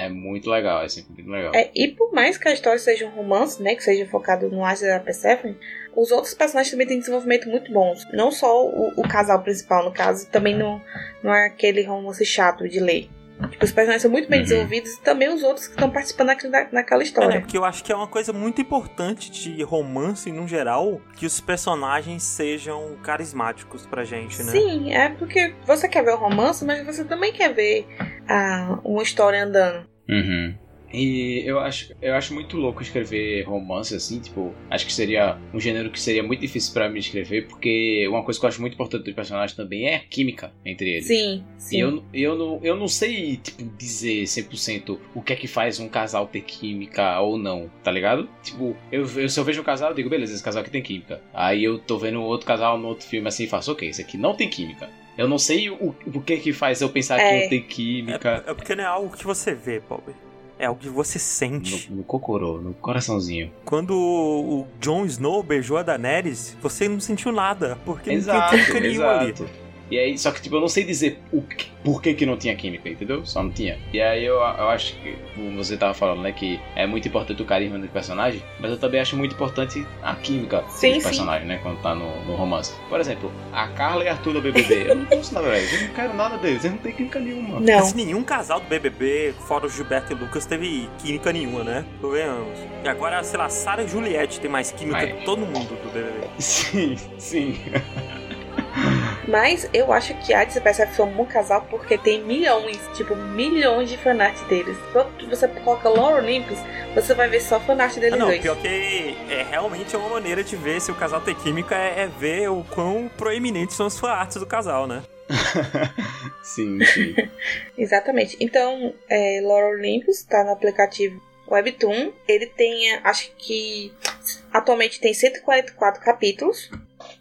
é muito legal, é sempre muito legal. É, e por mais que a história seja um romance, né, que seja focado no Asa da Persephone, os outros personagens também têm desenvolvimento muito bons. Não só o, o casal principal, no caso, também não, não é aquele romance chato de ler. Tipo, os personagens são muito bem Uhum. desenvolvidos e também os outros que estão participando naquela É, história. porque eu acho que é uma coisa muito importante de romance no geral, que os personagens sejam carismáticos pra gente, né? Sim, é porque você quer ver o romance, mas você também quer ver ah, uma história andando. Uhum. E eu acho, eu acho muito louco escrever romance assim, tipo, acho que seria um gênero que seria muito difícil pra mim escrever, porque uma coisa que eu acho muito importante dos personagens também é a química entre eles. Sim, E sim. eu, eu, não, eu não sei, tipo, dizer 100% o que é que faz um casal ter química ou não, tá ligado? Tipo, eu, eu, se eu vejo um casal, eu digo, beleza, esse casal aqui tem química. Aí eu tô vendo outro casal no outro filme assim e faço, ok, esse aqui não tem química. Eu não sei o, o que que faz eu pensar É. que um tem química. É, é porque não é algo que você vê, Bob. É algo que você sente. No, no cocorô, no coraçãozinho. Quando o o Jon Snow beijou a Daenerys, você não sentiu nada, porque Exato, não tem química nenhuma ali. E aí, só que tipo, eu não sei dizer o que, por que, que não tinha química, entendeu? Só não tinha. E aí eu, eu acho que, como você tava falando, né, que é muito importante o carisma do personagem, mas eu também acho muito importante a química Sim, dos sim. personagens, né, quando tá no, no romance. Por exemplo, a Carla e Arthur do BBB, eu não gosto nada, velho. Eu não quero nada deles, eles não têm química nenhuma. Não. Mas nenhum casal do BBB, fora o Gilberto e Lucas, teve química nenhuma, né? Convenhamos. E agora, sei lá, Sarah e Juliette tem mais química Vai. que todo mundo do BBB. *laughs* Sim, sim. Mas eu acho que Hades e Persephone são um bom casal porque tem milhões, tipo, milhões de fanart deles. Quando você coloca Lore Olympus, você vai ver só fanart Ah, deles não, dois. pior que é realmente é uma maneira de ver se o casal tem química é, é ver o quão proeminentes são as fanarts do casal, né? *laughs* sim, sim. *laughs* Exatamente. Então, é, Lore Olympus tá no aplicativo Webtoon. Ele tem, acho que atualmente tem 144 capítulos.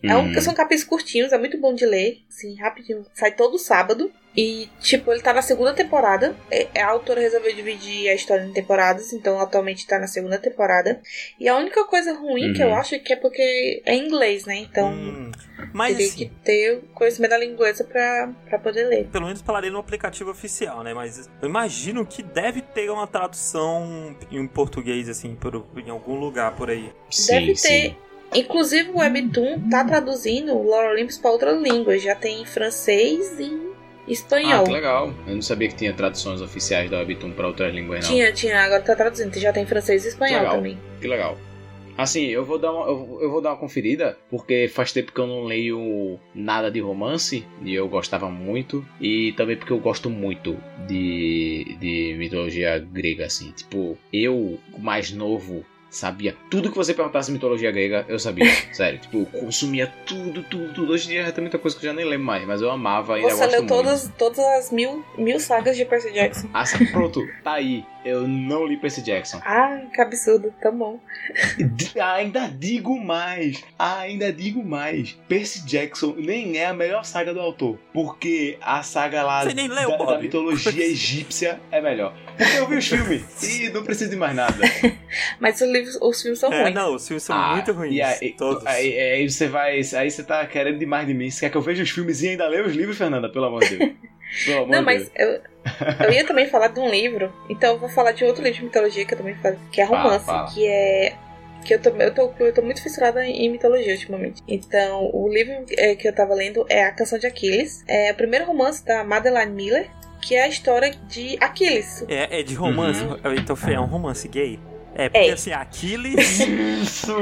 É um- Uhum. são capítulos curtinhos, é muito bom de ler, assim, rapidinho. Sai todo sábado. E, tipo, ele tá na segunda temporada. É- A autora resolveu dividir a história em temporadas, então atualmente tá na segunda temporada. E a única coisa ruim que Uhum. eu acho é que é porque é em inglês, né? Então Hum, mas teria assim, que ter o conhecimento da língua inglesa pra, pra poder ler. pelo menos pra ler no aplicativo oficial, né? Mas eu imagino que deve ter uma tradução em português, assim, por, em algum lugar por aí. Sim, Deve ter. sim. Inclusive o Webtoon tá traduzindo o Lore Olympus pra outras línguas. Já tem em francês e Ah, espanhol. que legal. Eu não sabia que tinha traduções oficiais da Webtoon pra outras línguas, não. tinha, tinha, agora tá traduzindo. Já tem francês e espanhol Legal. também. Que legal. Assim, eu vou dar uma, eu, eu vou dar uma conferida, porque faz tempo que eu não leio nada de romance, e eu gostava muito, e também porque eu gosto muito de, de mitologia grega, assim. Tipo, eu, mais novo, sabia tudo que você perguntasse mitologia grega, eu sabia. *laughs* Sério, tipo, eu consumia tudo, tudo, tudo. Hoje em dia já tem muita coisa que eu já nem lembro mais, mas eu amava e ainda Você gosto leu muito. todas, todas as mil, mil sagas de Percy Jackson. Ah, sim, pronto, tá aí. Eu não li Percy Jackson. Ah, que absurdo. Tá bom. D- Ainda digo mais, ainda digo mais. Percy Jackson nem é a melhor saga do autor, porque a saga lá Você nem leu, da, da mitologia egípcia é melhor. Porque eu vi os filmes e não preciso de mais nada. *laughs* Mas os, livros, os filmes são É, ruins. não, os filmes são Ah, muito ruins. E aí, todos. Aí, aí você vai, aí você tá querendo demais de mim. Você quer que eu veja os filmes e ainda leia os livros, Fernanda? Pelo amor de Deus. *laughs* Pelo amor Não, de mas Deus. eu, *laughs* eu ia também falar de um livro, então eu vou falar de outro livro de mitologia que eu também falo, que é Fala, romance, fala. que é. Que eu tô, eu, tô, eu tô muito fissurada em mitologia ultimamente. Então, o livro é, que eu tava lendo é A Canção de Aquiles. É o primeiro romance da Madeline Miller, que é a história de Aquiles. É, é de romance. Então, Fê, é um romance gay? É, porque Uhum. É. assim, Aquiles. *laughs* Isso,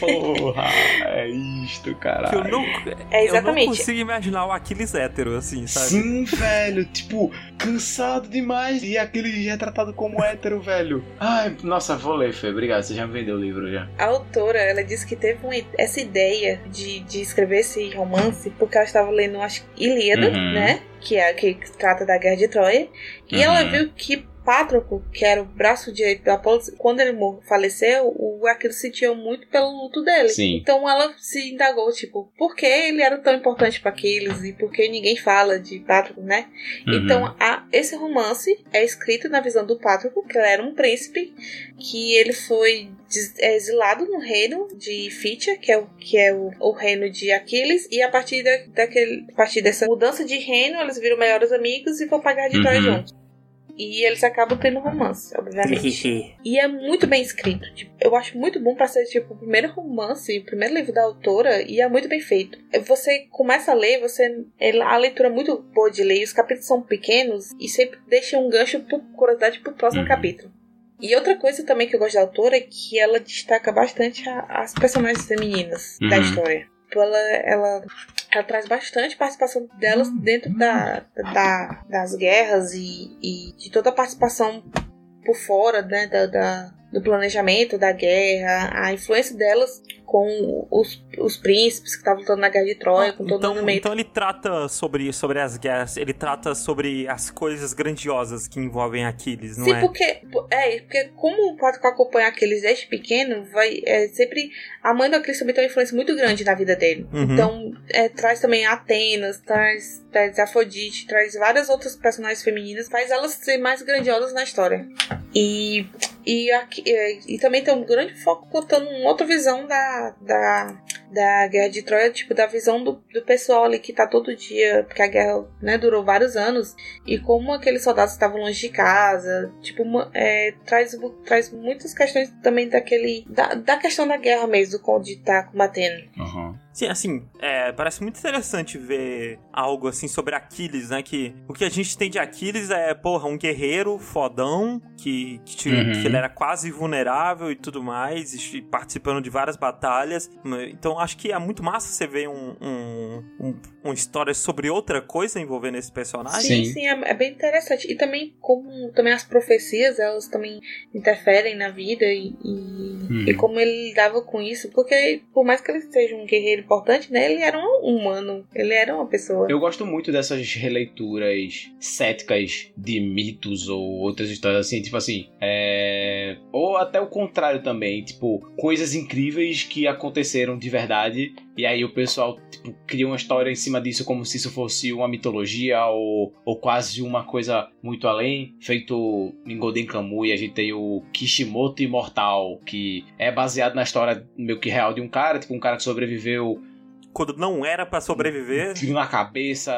porra, é isto, caralho. que eu não. É, Eu não exatamente. consigo imaginar o Aquiles hétero, assim, sabe? Sim, velho, tipo, cansado demais. E aquele retratado como hétero, velho. Ai, nossa, vou ler, Fê. Obrigado, você já me vendeu o livro já. A autora, ela disse que teve uma- essa ideia de, de escrever esse romance porque ela estava lendo, acho que Ilíada, Uhum. né? Que é que trata da Guerra de Troia. E Uhum. ela viu que Pátroco, que era o braço direito do Apolo, quando ele faleceu, o Aquiles sentiu muito pelo luto dele. Sim. Então ela se indagou, tipo, por que ele era tão importante para Aquiles e por que ninguém fala de Pátroco, né? Uhum. Então a, esse romance é escrito na visão do Pátroco, que ele era um príncipe, que ele foi é exilado no reino de Fitia, que é o, que é o, o reino de Aquiles, e a partir, da, daquele, a partir dessa mudança de reino, eles viram melhores amigos e vão pagar de Uhum. juntos. E eles acabam tendo romance, obviamente. E é muito bem escrito. Tipo, eu acho muito bom pra ser tipo o primeiro romance, o primeiro livro da autora, e é muito bem feito. Você começa a ler, você a leitura é muito boa de ler, os capítulos são pequenos e sempre deixa um gancho por curiosidade pro próximo Uhum. capítulo. E outra coisa também que eu gosto da autora é que ela destaca bastante a- as personagens femininas da Uhum. história. Tipo, Ela, ela, ela traz bastante participação delas dentro da, da- das guerras e, e de toda a participação por fora né, da, da- do planejamento da guerra, a influência delas com os, os príncipes que estavam lutando na guerra de Troia, com todo então, mundo meio. então ele trata sobre, sobre as guerras, ele trata sobre as coisas grandiosas que envolvem Aquiles, não Sim, é? porque é, porque como o Pato acompanha aqueles desde pequeno, vai é, sempre a mãe do Aquiles também tem uma influência muito grande na vida dele. Uhum. Então é, traz também Atenas, traz, traz Afrodite, traz várias outras personagens femininas, faz elas ser mais grandiosas na história. E e, aqui, é, e também tem um grande foco contando uma outra visão da, da, da guerra de Troia, tipo, da visão do, do pessoal ali que tá todo dia, porque a guerra né, durou vários anos, e como aqueles soldados estavam longe de casa, tipo, é, traz, traz muitas questões também daquele. Da, da questão da guerra mesmo, do de estar combatendo. Uhum. Sim, assim, é, parece muito interessante ver algo assim sobre Aquiles, né? Que o que a gente tem de Aquiles é, porra, um guerreiro fodão, que, que, tinha- Uhum. que ele era quase vulnerável e tudo mais, e participando de várias batalhas. Então acho que é muito massa você ver um, um, um- uma história sobre outra coisa envolvendo esse personagem. Sim, Sim. sim, é, é bem interessante. E também, como também as profecias, elas também interferem na vida e, e, e como ele lidava com isso, porque por mais que ele seja um guerreiro importante, né, ele era um humano, ele era uma pessoa. Eu gosto muito dessas releituras céticas de mitos ou outras histórias assim, tipo assim, é... ou até o contrário também, tipo, coisas incríveis que aconteceram de verdade e aí o pessoal, tipo, cria uma história em cima disso como se isso fosse uma mitologia ou, ou quase uma coisa muito além, feito em Golden Kamuy, a gente tem o Kishimoto Imortal, que é baseado na história meio que real de um cara, tipo, um cara que sobreviveu Quando não era pra sobreviver. tiro *laughs* na cabeça,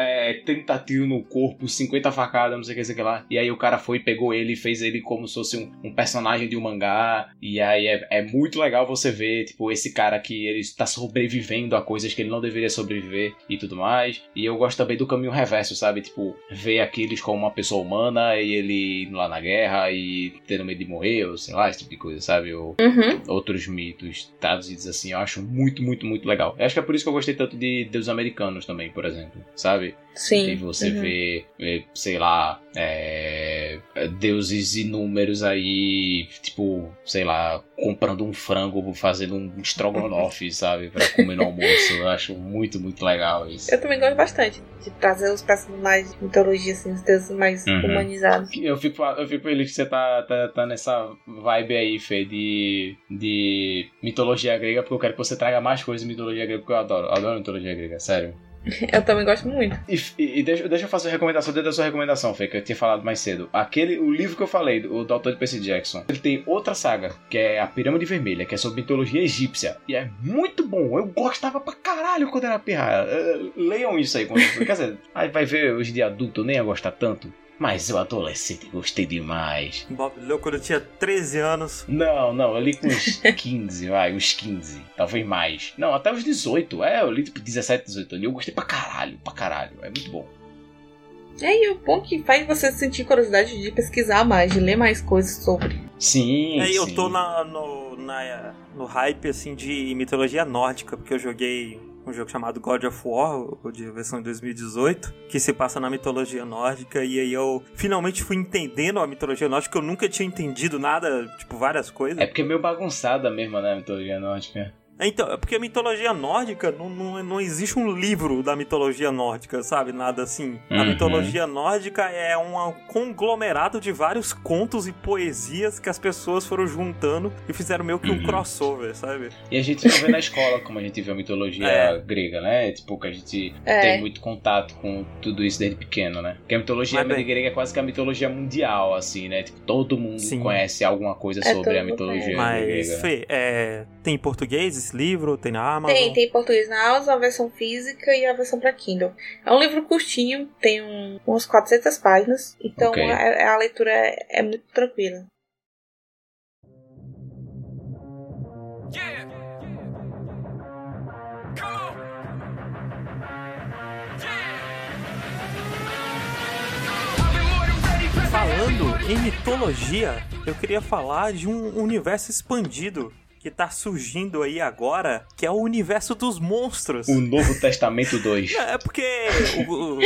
é, 30 tiros no corpo, 50 facadas, não sei o que, sei o que lá. E aí o cara foi pegou ele e fez ele como se fosse um, um personagem de um mangá. E aí é, é muito legal você ver, tipo, esse cara que ele está sobrevivendo a coisas que ele não deveria sobreviver e tudo mais. E eu gosto também do caminho reverso, sabe? Tipo, ver Aquiles como uma pessoa humana e ele indo lá na guerra e tendo medo de morrer, ou sei lá, esse tipo de coisa, sabe? Ou Uhum. outros mitos traduzidos assim, eu acho muito, muito, muito legal. Eu acho que é por isso que eu gostei tanto de Deus Americanos também, por exemplo, sabe? Sim. E você uhum. vê, é, sei lá, é, deuses inúmeros aí, tipo, sei lá, comprando um frango, fazendo um estrogonofe, *laughs* sabe? Pra comer no almoço. Eu acho muito, muito legal isso. Eu também gosto bastante de trazer os personagens de mitologia, assim, os deuses mais Uhum. humanizados. Eu fico, eu fico feliz que você tá, tá, tá nessa vibe aí, Fê, de, de mitologia grega, porque eu quero que você traga mais coisas de mitologia grega, porque eu adoro. Adoro mitologia grega, sério. *laughs* Eu também gosto muito. E, e- deixa, deixa eu fazer a recomendação dentro da sua recomendação, Fê, que eu tinha falado mais cedo. Aquele, o livro que eu falei, o do autor de Percy Jackson, ele tem outra saga, que é a Pirâmide Vermelha, que é sobre mitologia egípcia. E é muito bom. Eu gostava pra caralho quando era pirraia. Eh, Leiam isso aí. Quando, quer dizer, aí vai ver hoje de adulto, eu nem ia gostar tanto. Mas eu adolescente gostei demais. Bob leu quando eu tinha 13 anos. Não, não, eu li com uns *laughs* 15, vai, uns 15, talvez mais. Não, até uns 18, é, eu li tipo 17, 18 ali, eu gostei pra caralho, pra caralho, é muito bom. É, e o bom que faz você sentir curiosidade de pesquisar mais, de ler mais coisas sobre. Sim, Aí eu sim. tô na, no, na- no hype, assim, de mitologia nórdica, porque eu joguei um jogo chamado God of War, de versão de 2018, que se passa na mitologia nórdica, e aí eu finalmente fui entendendo a mitologia nórdica, eu nunca tinha entendido nada, tipo, várias coisas. É porque é meio bagunçada mesmo, né, a mitologia nórdica. Então, é porque a mitologia nórdica não, não, não existe um livro da mitologia nórdica, sabe? Nada assim. A Uhum. mitologia nórdica é um conglomerado de vários contos e poesias que as pessoas foram juntando e fizeram meio que um Uhum. crossover, sabe? E a gente não vê na escola como a gente vê a mitologia É. grega, né? Tipo, que a gente É. tem muito contato com tudo isso desde pequeno, né? Porque a mitologia Mas bem- grega é quase que a mitologia mundial, assim, né? Tipo, todo mundo Sim. conhece alguma coisa É, sobre a mitologia Mas, grega. Fê, é, tem em português esse livro? Tem na Amazon? Tem, tem em português na Amazon, a versão física e a versão pra Kindle. É um livro curtinho, tem um, umas 400 páginas, então Ok. a, a leitura é, é muito tranquila. Falando em mitologia, eu queria falar de um universo expandido que tá surgindo aí agora, que é o universo dos monstros. O Novo Testamento 2. *laughs* É porque o- o-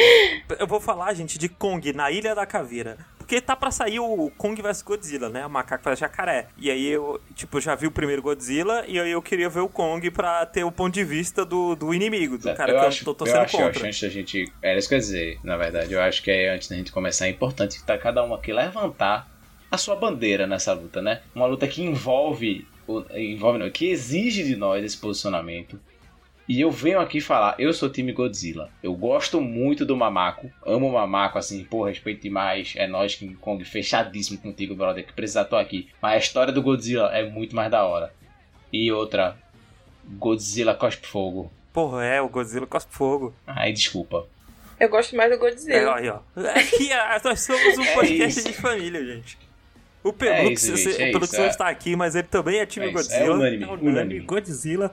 eu vou falar, gente, de Kong na Ilha da Caveira. Porque tá pra sair o Kong vs Godzilla, né? O macaco vs jacaré. E aí eu, tipo, já vi o primeiro Godzilla e aí eu queria ver o Kong pra ter o ponto de vista do, do inimigo, do cara eu que acho, eu tô eu torcendo acho, eu acho, contra. antes da gente. Era isso que eu ia dizer, na verdade. Eu acho que é, antes da gente começar é importante que tá cada um aqui levantar a sua bandeira nessa luta, né? Uma luta que envolve. envolve não, que exige de nós esse posicionamento. E eu venho aqui falar, eu sou time Godzilla. Eu gosto muito do Mamaco. Amo o Mamaco, assim, pô, respeito demais. É nós, King Kong, fechadíssimo contigo, brother. Que precisar tô aqui. Mas a história do Godzilla é muito mais da hora. E outra, Godzilla cospe fogo. Porra, é, o Godzilla cospe fogo. Ai, desculpa. Eu gosto mais do É, Godzilla. aí, ó. *laughs* Aqui ah, nós somos um É podcast isso. de família, gente. O É Pelux, isso, você- gente, é o Pelux isso, não é. está aqui, mas ele também é time É isso, Godzilla. é unânime, unânime. unânime. Godzilla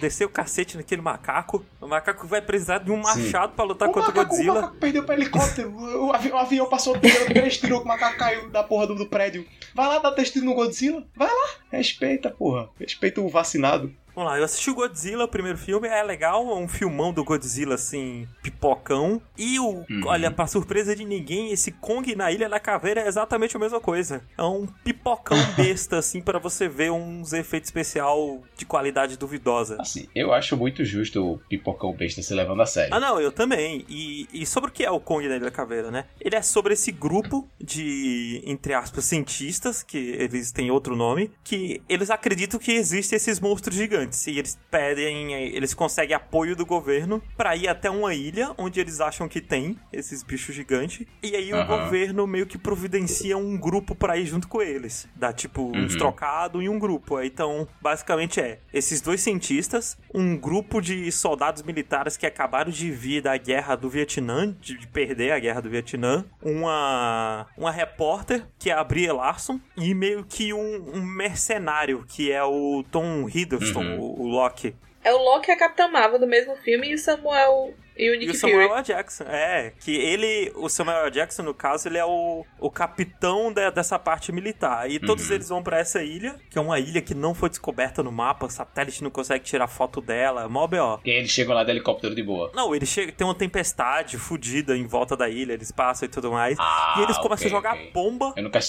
desceu o cacete naquele macaco. O macaco vai precisar de um Sim. machado pra lutar o contra o Godzilla. O macaco perdeu pro helicóptero. O, avi- o avião passou pegando três tiros, o macaco caiu da porra do, do prédio. Vai lá dar testemunho no Godzilla. Vai lá. Respeita, porra. Respeita o vacinado. Vamos lá, eu assisti o Godzilla, o primeiro filme, é legal, é um filmão do Godzilla, assim, pipocão. E o, Uhum. olha, pra surpresa de ninguém, esse Kong na Ilha da Caveira é exatamente a mesma coisa. É um pipocão *laughs* besta, assim, pra você ver uns efeitos especial de qualidade duvidosa. Assim, eu acho muito justo o pipocão besta se levando a sério. Ah, não, eu também. E, e sobre o que é o Kong na Ilha da Caveira, né? Ele é sobre esse grupo de, entre aspas, cientistas, que eles têm outro nome, que eles acreditam que existem esses monstros gigantes. E eles pedem, eles conseguem apoio do governo pra ir até uma ilha onde eles acham que tem esses bichos gigantes. E aí o Aham. governo meio que providencia um grupo pra ir junto com eles. Dá tipo uns Uhum. trocados e um grupo. Aí, Então, basicamente é esses dois cientistas, um grupo de soldados militares que acabaram de vir da guerra do Vietnã, de de perder a guerra do Vietnã, uma, uma repórter, que é a Brie Larson, e meio que um, um mercenário, que é o Tom Hiddleston, Uhum. o, o Loki. É o Loki e a Capitã Marvel do mesmo filme e o Samuel e o E Nick o Samuel Fury. L. Jackson, é, que ele, o Samuel L. Jackson, no caso, ele é o, o capitão de- dessa parte militar. E todos Uhum. eles vão pra essa ilha, que é uma ilha que não foi descoberta no mapa, o satélite não consegue tirar foto dela, é mó B.O. E aí eles chegam lá de helicóptero de boa. Não, ele chega, tem uma tempestade fudida em volta da ilha, eles passam e tudo mais. Ah, e eles começam ok, a jogar ok. bomba Eu nunca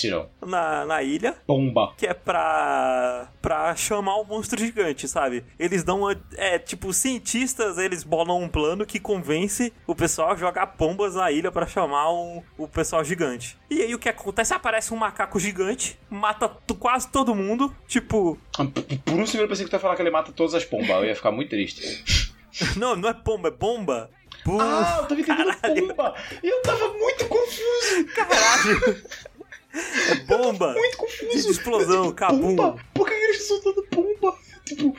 na, na ilha, Pomba. que é pra, pra chamar o monstro gigante, sabe? Eles dão uma. É, tipo, cientistas, eles bolam um plano que convence o pessoal a jogar pombas na ilha pra chamar o, o pessoal gigante. E aí o que acontece? Aparece um macaco gigante, mata quase todo mundo, tipo. P- Por um segundo eu pensei que tu ia falar que ele mata todas as pombas. Eu ia ficar muito triste. *laughs* Não, não é pomba, é bomba. Bum, Ah, eu tava entendendo caralho. pomba. E eu tava muito confuso. Caralho! É bomba! Muito confuso. De explosão, cabum. Pomba? Por que eles estão soltando pomba? Tipo,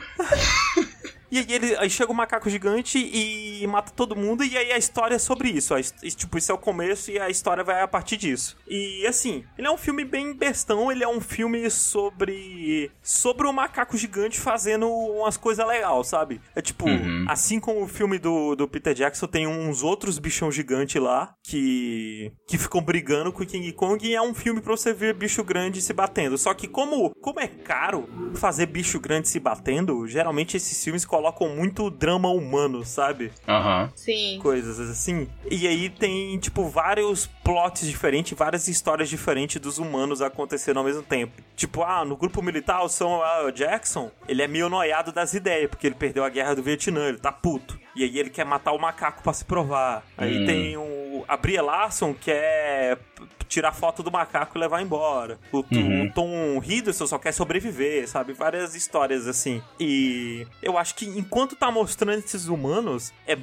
E aí, ele, aí chega o macaco gigante e mata todo mundo, e aí a história é sobre isso. E, tipo, isso é o começo e a história vai a partir disso. E assim, ele é um filme bem bestão, ele é um filme sobre. sobre o macaco gigante fazendo umas coisas legais, sabe? É tipo, Uhum. assim como o filme do, do Peter Jackson, tem uns outros bichão gigante lá que. que ficam brigando com o King Kong e é um filme pra você ver bicho grande se batendo. Só que como, como é caro fazer bicho grande se batendo, geralmente esses filmes colocam colocam muito drama humano, sabe? Aham. Sim. Coisas assim. E aí tem, tipo, vários plots diferentes, várias histórias diferentes dos humanos acontecendo ao mesmo tempo. Tipo, ah, no grupo militar, o Samuel Jackson, ele é meio noiado das ideias, porque ele perdeu a guerra do Vietnã, ele tá puto. E aí ele quer matar o macaco pra se provar. Aí Hum. tem o, a Brie Larson, que é tirar foto do macaco e levar embora. O, Uhum. o Tom Hiddleston só quer sobreviver, sabe? Várias histórias assim. E eu acho que enquanto tá mostrando esses humanos, é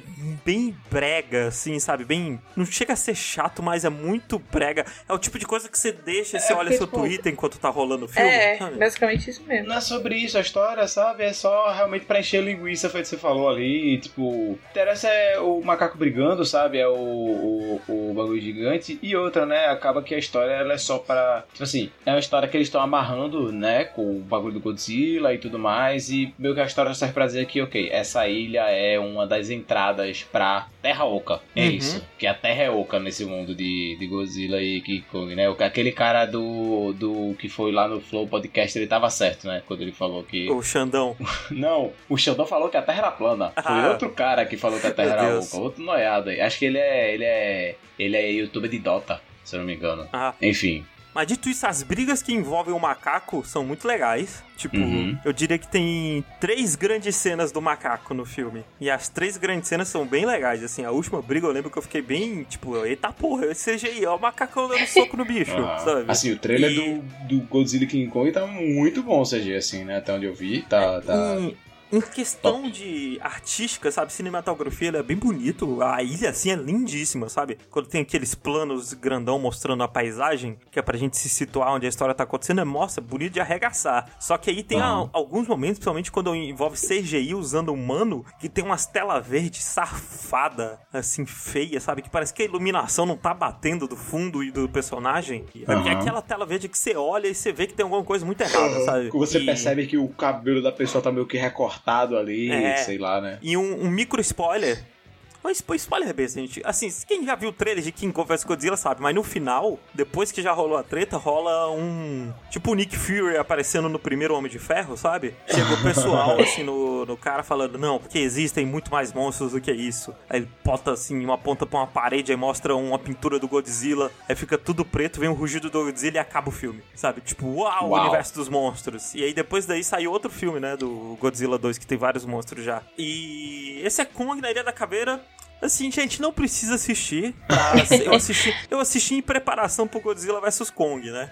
bem brega, assim, sabe? Bem. Não chega a ser chato, mas é muito brega. É o tipo de coisa que você deixa e você É olha seu tipo, Twitter enquanto tá rolando o filme. É, sabe? basicamente isso mesmo. Não é sobre isso a história, sabe? É só realmente pra encher linguiça, foi o que você falou ali. e, Tipo, interessa é o macaco brigando, sabe? É o, o, o bagulho gigante. E outra, né? Acaba que a história ela é só pra. Tipo assim, é uma história que eles estão amarrando, né? Com o bagulho do Godzilla e tudo mais. E meio que a história serve pra dizer que, ok, essa ilha é uma das entradas pra Terra Oca. É Uhum. isso. Que a Terra é oca nesse mundo de, de Godzilla e King Kong, né? Aquele cara do, do que foi lá no Flow Podcast, ele tava certo, né? Quando ele falou que. O Xandão. *laughs* Não, o Sheldon falou que a Terra era plana. Foi Ah. outro cara que falou que a *laughs* Terra era oca. Outro noiado aí. Acho que ele é. Ele é. Ele é youtuber de Dota, se eu não me engano. Ah, Enfim. Mas dito isso, as brigas que envolvem o macaco são muito legais. Tipo, Uhum. eu diria que tem três grandes cenas do macaco no filme. E as três grandes cenas são bem legais. Assim, a última briga eu lembro que eu fiquei bem, tipo, eita porra, esse CGI, ó o macacão dando *laughs* soco no bicho, ah, sabe? Assim, o trailer E- do, do Godzilla King Kong tá muito bom, CG, assim, né? Até onde eu vi. Tá. tá... Em, em questão de artística, sabe, cinematografia, ele é bem bonito. A ilha, assim, é lindíssima, sabe? Quando tem aqueles planos grandão mostrando a paisagem, que é pra gente se situar onde a história tá acontecendo, é, nossa, bonito de arregaçar. Só que aí tem a- alguns momentos, principalmente quando envolve CGI usando humano, que tem umas tela verde safada, assim, feia, sabe? Que parece que a iluminação não tá batendo do fundo e do personagem. E é aquela tela verde que você olha e você vê que tem alguma coisa muito errada, sabe? Você E- percebe que o cabelo da pessoa tá meio que recortado ali, É. sei lá, né? E um, um micro spoiler. Um spo- spoiler besta, gente. Assim, quem já viu o trailer de King Kong vs Godzilla sabe, mas no final, depois que já rolou a treta, rola um. Tipo o Nick Fury aparecendo no primeiro Homem de Ferro, sabe? Chega o pessoal, *laughs* assim, no, no cara falando: Não, porque existem muito mais monstros do que isso. Aí ele bota, assim, uma ponta pra uma parede, aí mostra uma pintura do Godzilla, aí fica tudo preto, vem o rugido do Godzilla e acaba o filme, sabe? Tipo, uau, o Uau. universo dos monstros. E aí depois daí saiu outro filme, né, do Godzilla 2, que tem vários monstros já. E esse é Kong na Ilha da Caveira. Assim, gente, não precisa assistir. tá? *laughs* Eu assisti, eu assisti em preparação pro Godzilla vs Kong, né?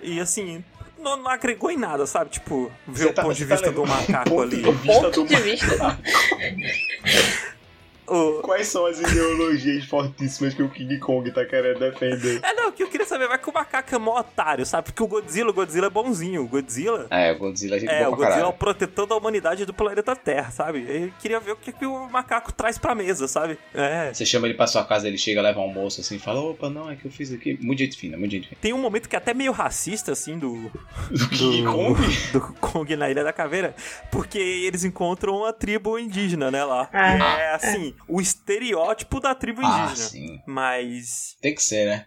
E assim, não, não agregou em nada, sabe? Tipo, ver o tá- ponto de tá vista do macaco ali. Ponto de vista. *laughs* O- Quais são as ideologias fortíssimas que o King Kong tá querendo defender? É, não, o que eu queria saber vai que o macaco é mó otário, sabe? Porque o Godzilla, o Godzilla é bonzinho. O Godzilla É, o Godzilla a gente É, boa o Godzilla é o caralho. protetor da humanidade do planeta Terra, sabe? Eu queria ver o que, que o macaco traz pra mesa, sabe? É. Você chama ele pra sua casa, ele chega, leva um almoço assim, fala, opa, não, é que eu fiz aqui. Muito gente fina, muito gente fina. Tem um momento que é até meio racista, assim, do. *laughs* Do King Kong? *laughs* do Kong na Ilha da Caveira, porque eles encontram uma tribo indígena, né, lá. Ah, é, assim, o estereótipo da tribo Ah, indígena. sim. Mas. Tem que ser, né?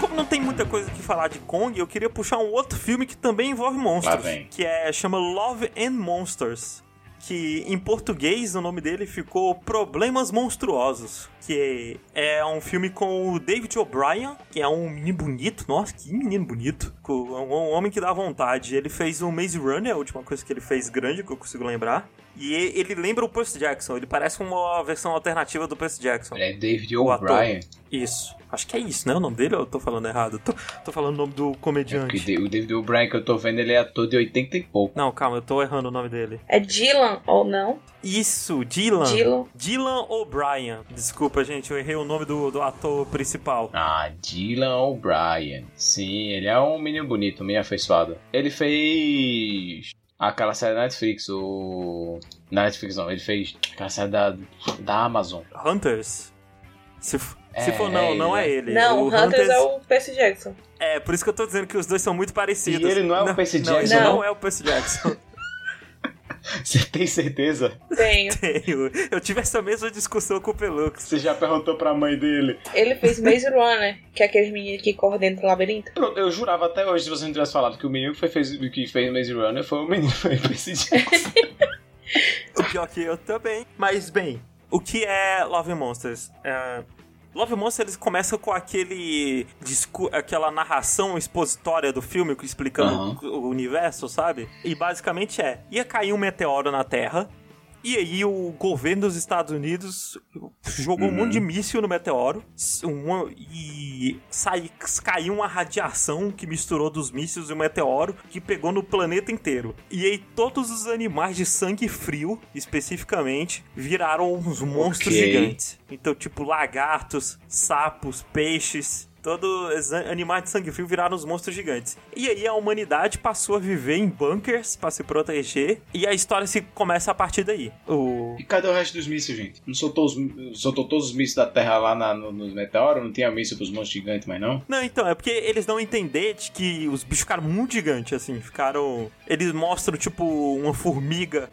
Como não tem muita coisa que falar de Kong, eu queria puxar um outro filme que também envolve monstros. Que é chama Love and Monsters. Que em português o nome dele ficou Problemas Monstruosos. Que é um filme com o David O'Brien, que é um menino bonito. Nossa, que menino bonito. Um homem que dá vontade. Ele fez o Maze Runner, a última coisa que ele fez grande que eu consigo lembrar. E ele lembra o Percy Jackson. Ele parece uma versão alternativa do Percy Jackson. Ele é David. O'Brien. Isso. Acho que é isso, né? O nome dele ou eu tô falando errado? Tô, tô falando o nome do comediante. o David O'Brien que eu tô vendo, ele é ator de 80 e pouco. Não, calma, eu tô errando o nome dele. É Dylan ou não? Isso, Dylan. Dylan. Dylan O'Brien. Desculpa, gente, eu errei o nome do, do ator principal. Ah, Dylan O'Brien. Sim, ele é um menino bonito, meio afeiçoado. Ele fez aquela série da Netflix, o... Na Netflix não, ele fez aquela série da, da Amazon. Hunters. Se, É, se for não, é não é ele. Não, o Hunters é o Percy Jackson. É, por isso que eu tô dizendo que os dois são muito parecidos. E ele não é o Percy Não, Jackson, ele não não? é o Percy Jackson. *laughs* Você tem certeza? Tenho. Tenho. Eu tive essa mesma discussão com o Pelux. Você já perguntou pra mãe dele? Ele fez Maze Runner, que é aquele menino que corre dentro do labirinto. Pronto, eu jurava até hoje, se você não tivesse falado que o menino que, foi, fez, que fez Maze Runner foi o menino que foi. *laughs* O pior que eu também. Mas, bem, o que é Love Monsters? É, Love Monsters eles começam com aquele aquela narração expositória do filme explicando Aham. o universo, sabe? E basicamente é: ia cair um meteoro na Terra. E aí o governo dos Estados Unidos jogou um Uhum. monte de míssil no meteoro um- e sai, caiu uma radiação que misturou dos mísseis e o meteoro que pegou no planeta inteiro. E aí todos os animais de sangue frio, especificamente, viraram uns monstros Ok. gigantes. Então, tipo, lagartos, sapos, peixes, todos os an- animais de sangue frio viraram os monstros gigantes. E aí a humanidade passou a viver em bunkers para se proteger e a história se começa a partir daí. O E cadê o resto dos mísseis, gente? Não soltou, os, soltou todos os mísseis da Terra lá na, no, nos meteoros? Não tinha míssil pros monstros gigantes, mas não? Não, então, é porque eles não entender de que os bichos ficaram muito gigantes, assim, ficaram... Eles mostram, tipo, uma formiga,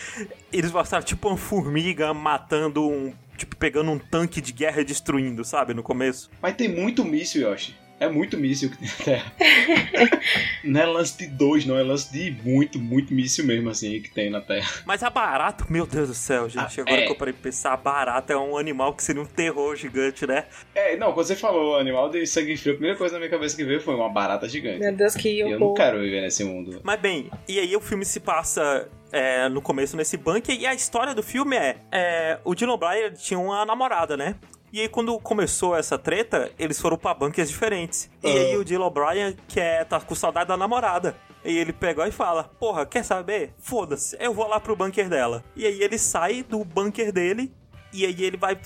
eles mostraram, tipo, uma formiga matando um... Tipo, pegando um tanque de guerra e destruindo, sabe, no começo. Mas tem muito míssil, Yoshi. É muito míssil que tem na Terra. *laughs* não é lance de dois, não. É lance de muito, muito míssil mesmo, assim, que tem na Terra. Mas a barata, meu Deus do céu, gente, Ah, agora é. que eu parei pra pensar, a barata é um animal que seria um terror gigante, né? É, não, quando você falou animal de sangue frio, a primeira coisa na minha cabeça que veio foi uma barata gigante. Meu Deus, que Eu horror. não quero viver nesse mundo. Mas bem, e aí o filme se passa é, no começo nesse bunker e a história do filme é, é o Dylan O'Brien ele tinha uma namorada, né? E aí quando começou essa treta, eles foram pra bunkers diferentes. E Ah. aí o Dylan O'Brien quer tá com saudade da namorada. E ele pegou e fala: Porra, quer saber? Foda-se, eu vou lá pro bunker dela. E aí ele sai do bunker dele e aí ele vai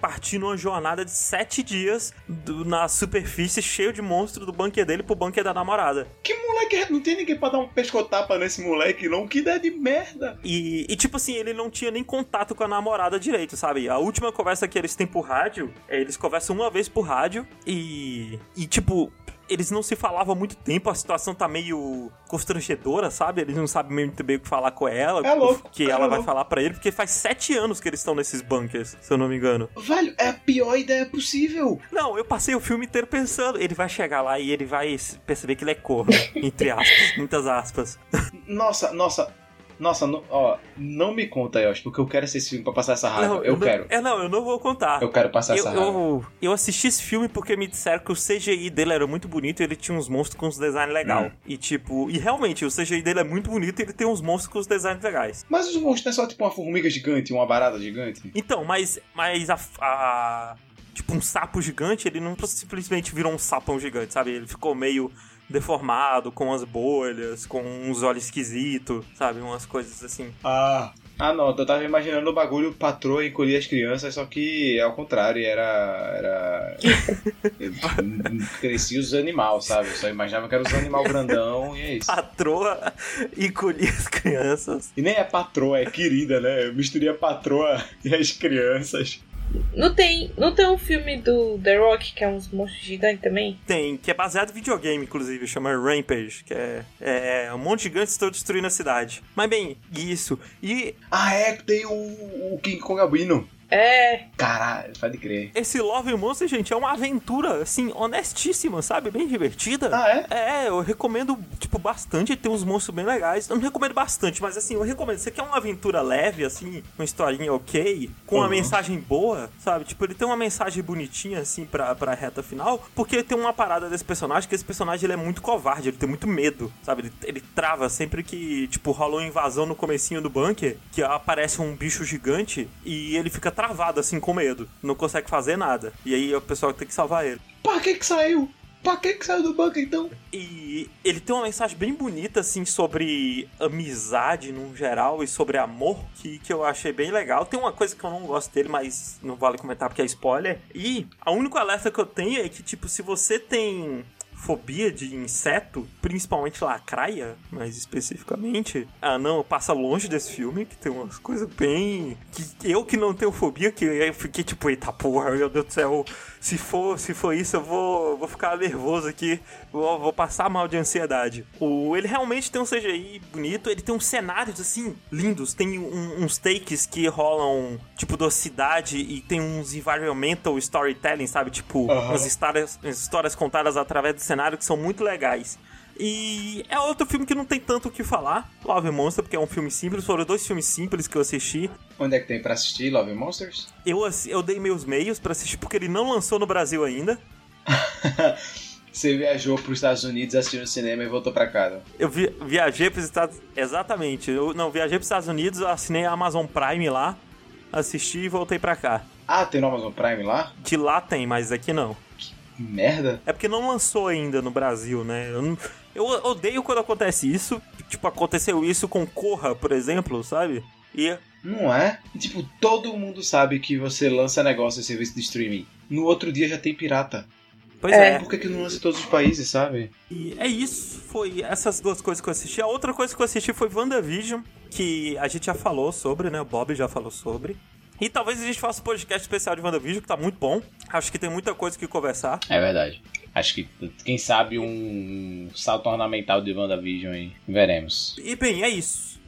partir numa jornada de sete dias do- na superfície, cheio de monstros do bunker dele pro bunker da namorada. Que moleque, não tem ninguém pra dar um pescotapa nesse moleque, não. Que ideia de merda. E, e, tipo assim, ele não tinha nem contato com a namorada direito, sabe? A última conversa que eles têm por rádio, é, eles conversam uma vez por rádio e. E, tipo. Eles não se falavam há muito tempo, a situação tá meio constrangedora, sabe? Eles não sabem muito bem o que falar com ela, É louco, o que é ela vai louco. falar pra ele, porque faz sete anos que eles estão nesses bunkers, se eu não me engano. Velho, é a pior ideia possível. Não, eu passei o filme inteiro pensando, ele vai chegar lá e ele vai perceber que ele é corno, *laughs* entre aspas, muitas aspas. Nossa, nossa. Nossa, não- ó, não me conta, Yoshi, porque eu quero esse filme pra passar essa raiva. eu, não- quero. É, não, eu não vou contar. Eu quero passar Eu, essa raiva. eu, eu assisti esse filme porque me disseram que o CGI dele era muito bonito e ele tinha uns monstros com uns design legal. Hum. E tipo, e realmente o CGI dele é muito bonito e ele tem uns monstros com os designs legais. Mas os monstros não é só tipo uma formiga gigante, uma barata gigante? Então, mas, mas a, a- Tipo, um sapo gigante, ele não simplesmente virou um sapão gigante, sabe? Ele ficou meio deformado, com as bolhas, com uns olhos esquisitos, sabe? Umas coisas assim. Ah. Ah, não, eu tava imaginando o bagulho patroa encolher as crianças, só que é ao contrário, era. Era. *laughs* Crescia os animais, sabe? Eu só imaginava que era os animal grandão e é isso. Patroa e colhia as crianças. E nem é patroa, é querida, né? Eu misturei a patroa e as crianças. Não tem, não tem um filme do The Rock que é uns monstros gigantes também? Tem, que é baseado em videogame, inclusive, chama Rampage, que é, é um monte de gigantes estão destruindo a cidade. Mas bem, isso. E Ah, é, tem o, o King Kong albino. É, Caralho, pode crer. esse Love Monster, gente, é uma aventura, assim, honestíssima, sabe? Bem divertida. Ah, é? É, eu recomendo, tipo, bastante. Tem uns monstros bem legais. Eu não recomendo bastante, mas assim, eu recomendo. Você quer uma aventura leve, assim, uma historinha ok, com uma Uhum. mensagem boa, sabe? Tipo, ele tem uma mensagem bonitinha, assim, pra, pra reta final, porque tem uma parada desse personagem, que esse personagem ele é muito covarde, ele tem muito medo, sabe? Ele, ele trava sempre que, tipo, rolou uma invasão no comecinho do bunker, que aparece um bicho gigante e ele fica travado, assim, com medo. Não consegue fazer nada. E aí o pessoal tem que salvar ele. Pra que que saiu? Pra que que saiu do banco então? E ele tem uma mensagem bem bonita, assim, sobre amizade no geral e sobre amor, que, que eu achei bem legal. Tem uma coisa que eu não gosto dele, mas não vale comentar porque é spoiler. E a única alerta que eu tenho é que, tipo, se você tem fobia de inseto, principalmente lacraia, mais especificamente, ah não, passa longe desse filme, que tem umas coisas bem... que eu que não tenho fobia, que eu fiquei tipo, eita porra, meu Deus do céu, se for, se for isso, eu vou, vou ficar nervoso aqui, vou, vou passar mal de ansiedade. O, ele realmente tem um CGI bonito, ele tem uns cenários assim lindos, tem um, uns takes que rolam tipo da cidade e tem uns environmental storytelling, sabe? Tipo, uhum. umas histórias, histórias contadas através do cenário que são muito legais. E é outro filme que não tem tanto o que falar, Love Monster, porque é um filme simples. Foram dois filmes simples que eu assisti. Onde é que tem pra assistir Love Monsters? Eu, eu dei meus meios para assistir porque ele não lançou no Brasil ainda. *laughs* Você viajou para os Estados Unidos, assistiu no cinema e voltou para casa. Eu vi, viajei para os Estados Exatamente. Eu não viajei para os Estados Unidos, assinei a Amazon Prime lá, assisti e voltei para cá. Ah, tem no Amazon Prime lá? De lá tem, mas aqui não. Que merda. É porque não lançou ainda no Brasil, né? Eu, não, eu odeio quando acontece isso. Tipo, aconteceu isso com Corra, por exemplo, sabe? E. Não é? Tipo, todo mundo sabe que você lança negócio em serviço de streaming. No outro dia já tem pirata. Pois é. é. Por que, que não lança em todos os países, sabe? E é isso. Foi essas duas coisas que eu assisti. A outra coisa que eu assisti foi WandaVision, que a gente já falou sobre, né? O Bob já falou sobre. E talvez a gente faça um podcast especial de WandaVision, que tá muito bom. Acho que tem muita coisa que conversar. É verdade. Acho que, quem sabe, um salto ornamental de WandaVision aí. Veremos. E bem, é isso.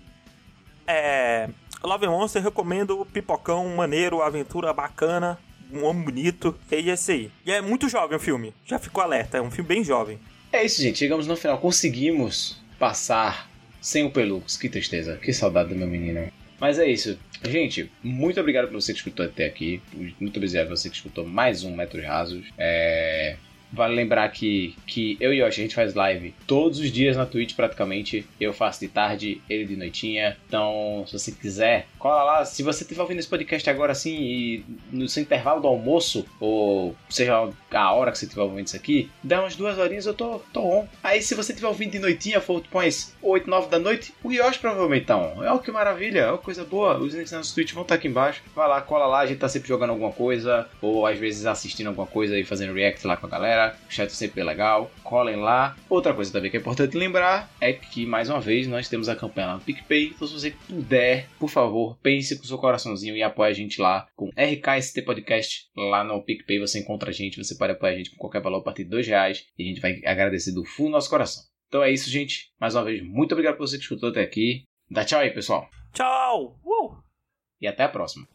É. Love Monster, recomendo. Pipocão, maneiro, aventura bacana um homem bonito. E é esse aí. E é muito jovem o filme. Já ficou alerta. É um filme bem jovem. É isso, gente. Chegamos no final. Conseguimos passar sem o Pelux. Que tristeza. Que saudade do meu menino. Mas é isso. Gente, muito obrigado por você que escutou até aqui. Muito obrigado por você que escutou mais um Metros Rasos. É... Vale lembrar que, que eu e Yoshi, a gente faz live todos os dias na Twitch praticamente. Eu faço de tarde, ele de noitinha. Então, se você quiser, cola lá. Se você estiver ouvindo esse podcast agora assim e no seu intervalo do almoço, ou seja a hora que você estiver ouvindo isso aqui, dá umas duas horinhas, eu tô, tô on. Aí se você estiver ouvindo de noitinha, for umas 8, 9 da noite, o Yoshi provavelmente tá on. É o que maravilha, é uma coisa boa. Os links na Twitch vão estar aqui embaixo. Vai lá, cola lá, a gente tá sempre jogando alguma coisa, ou às vezes assistindo alguma coisa e fazendo react lá com a galera. O chat sempre é legal. Colhem lá. Outra coisa também que é importante lembrar é que, mais uma vez, nós temos a campanha lá no PicPay. Então, se você puder, por favor, pense com o seu coraçãozinho e apoie a gente lá com RKST Podcast. Lá no PicPay você encontra a gente. Você pode apoiar a gente com qualquer valor a partir de dois reais. E a gente vai agradecer do fundo do nosso coração. Então é isso, gente. Mais uma vez, muito obrigado por você que escutou até aqui. Dá tchau aí, pessoal. Tchau! Uh! E até a próxima.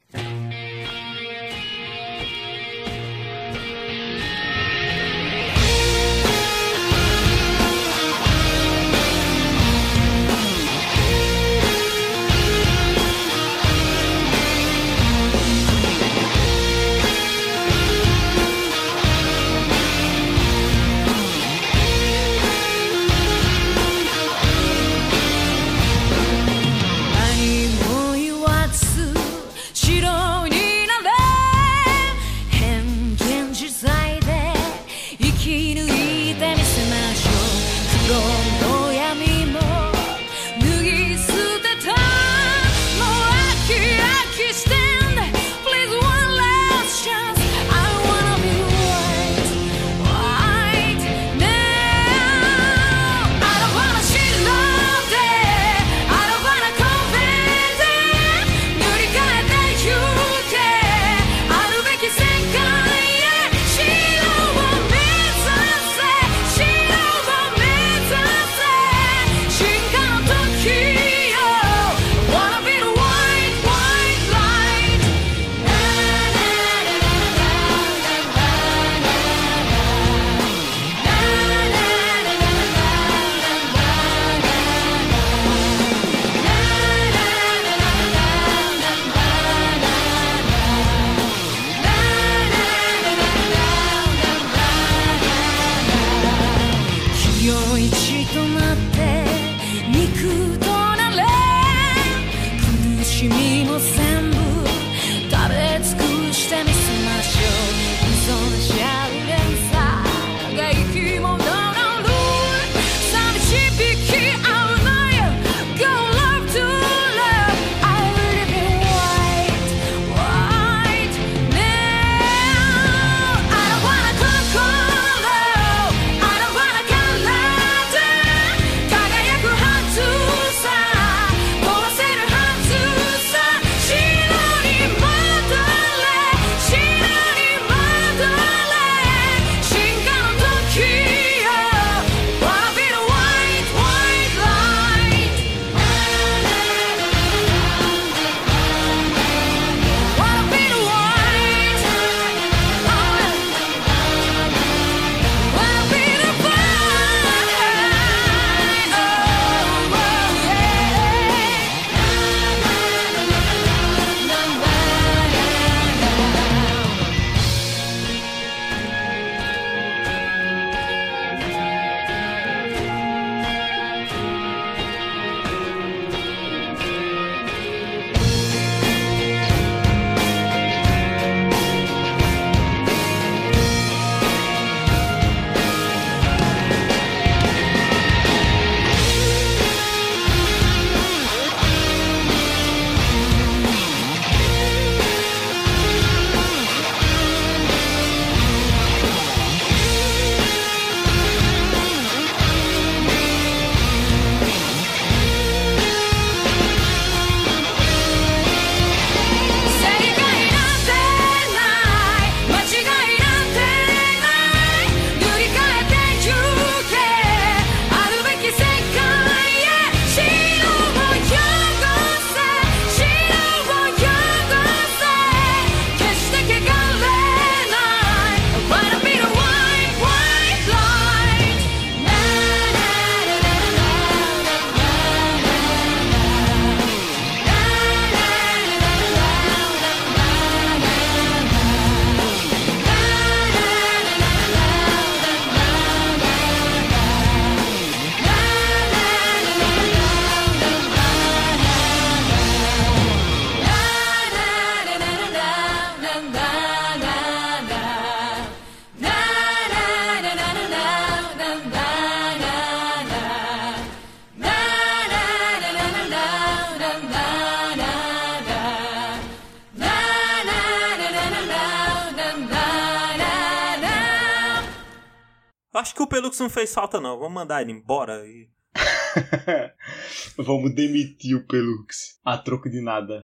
Falta, não. Vamos mandar ele embora e. *laughs* Vamos demitir o Pelux. A troco de nada.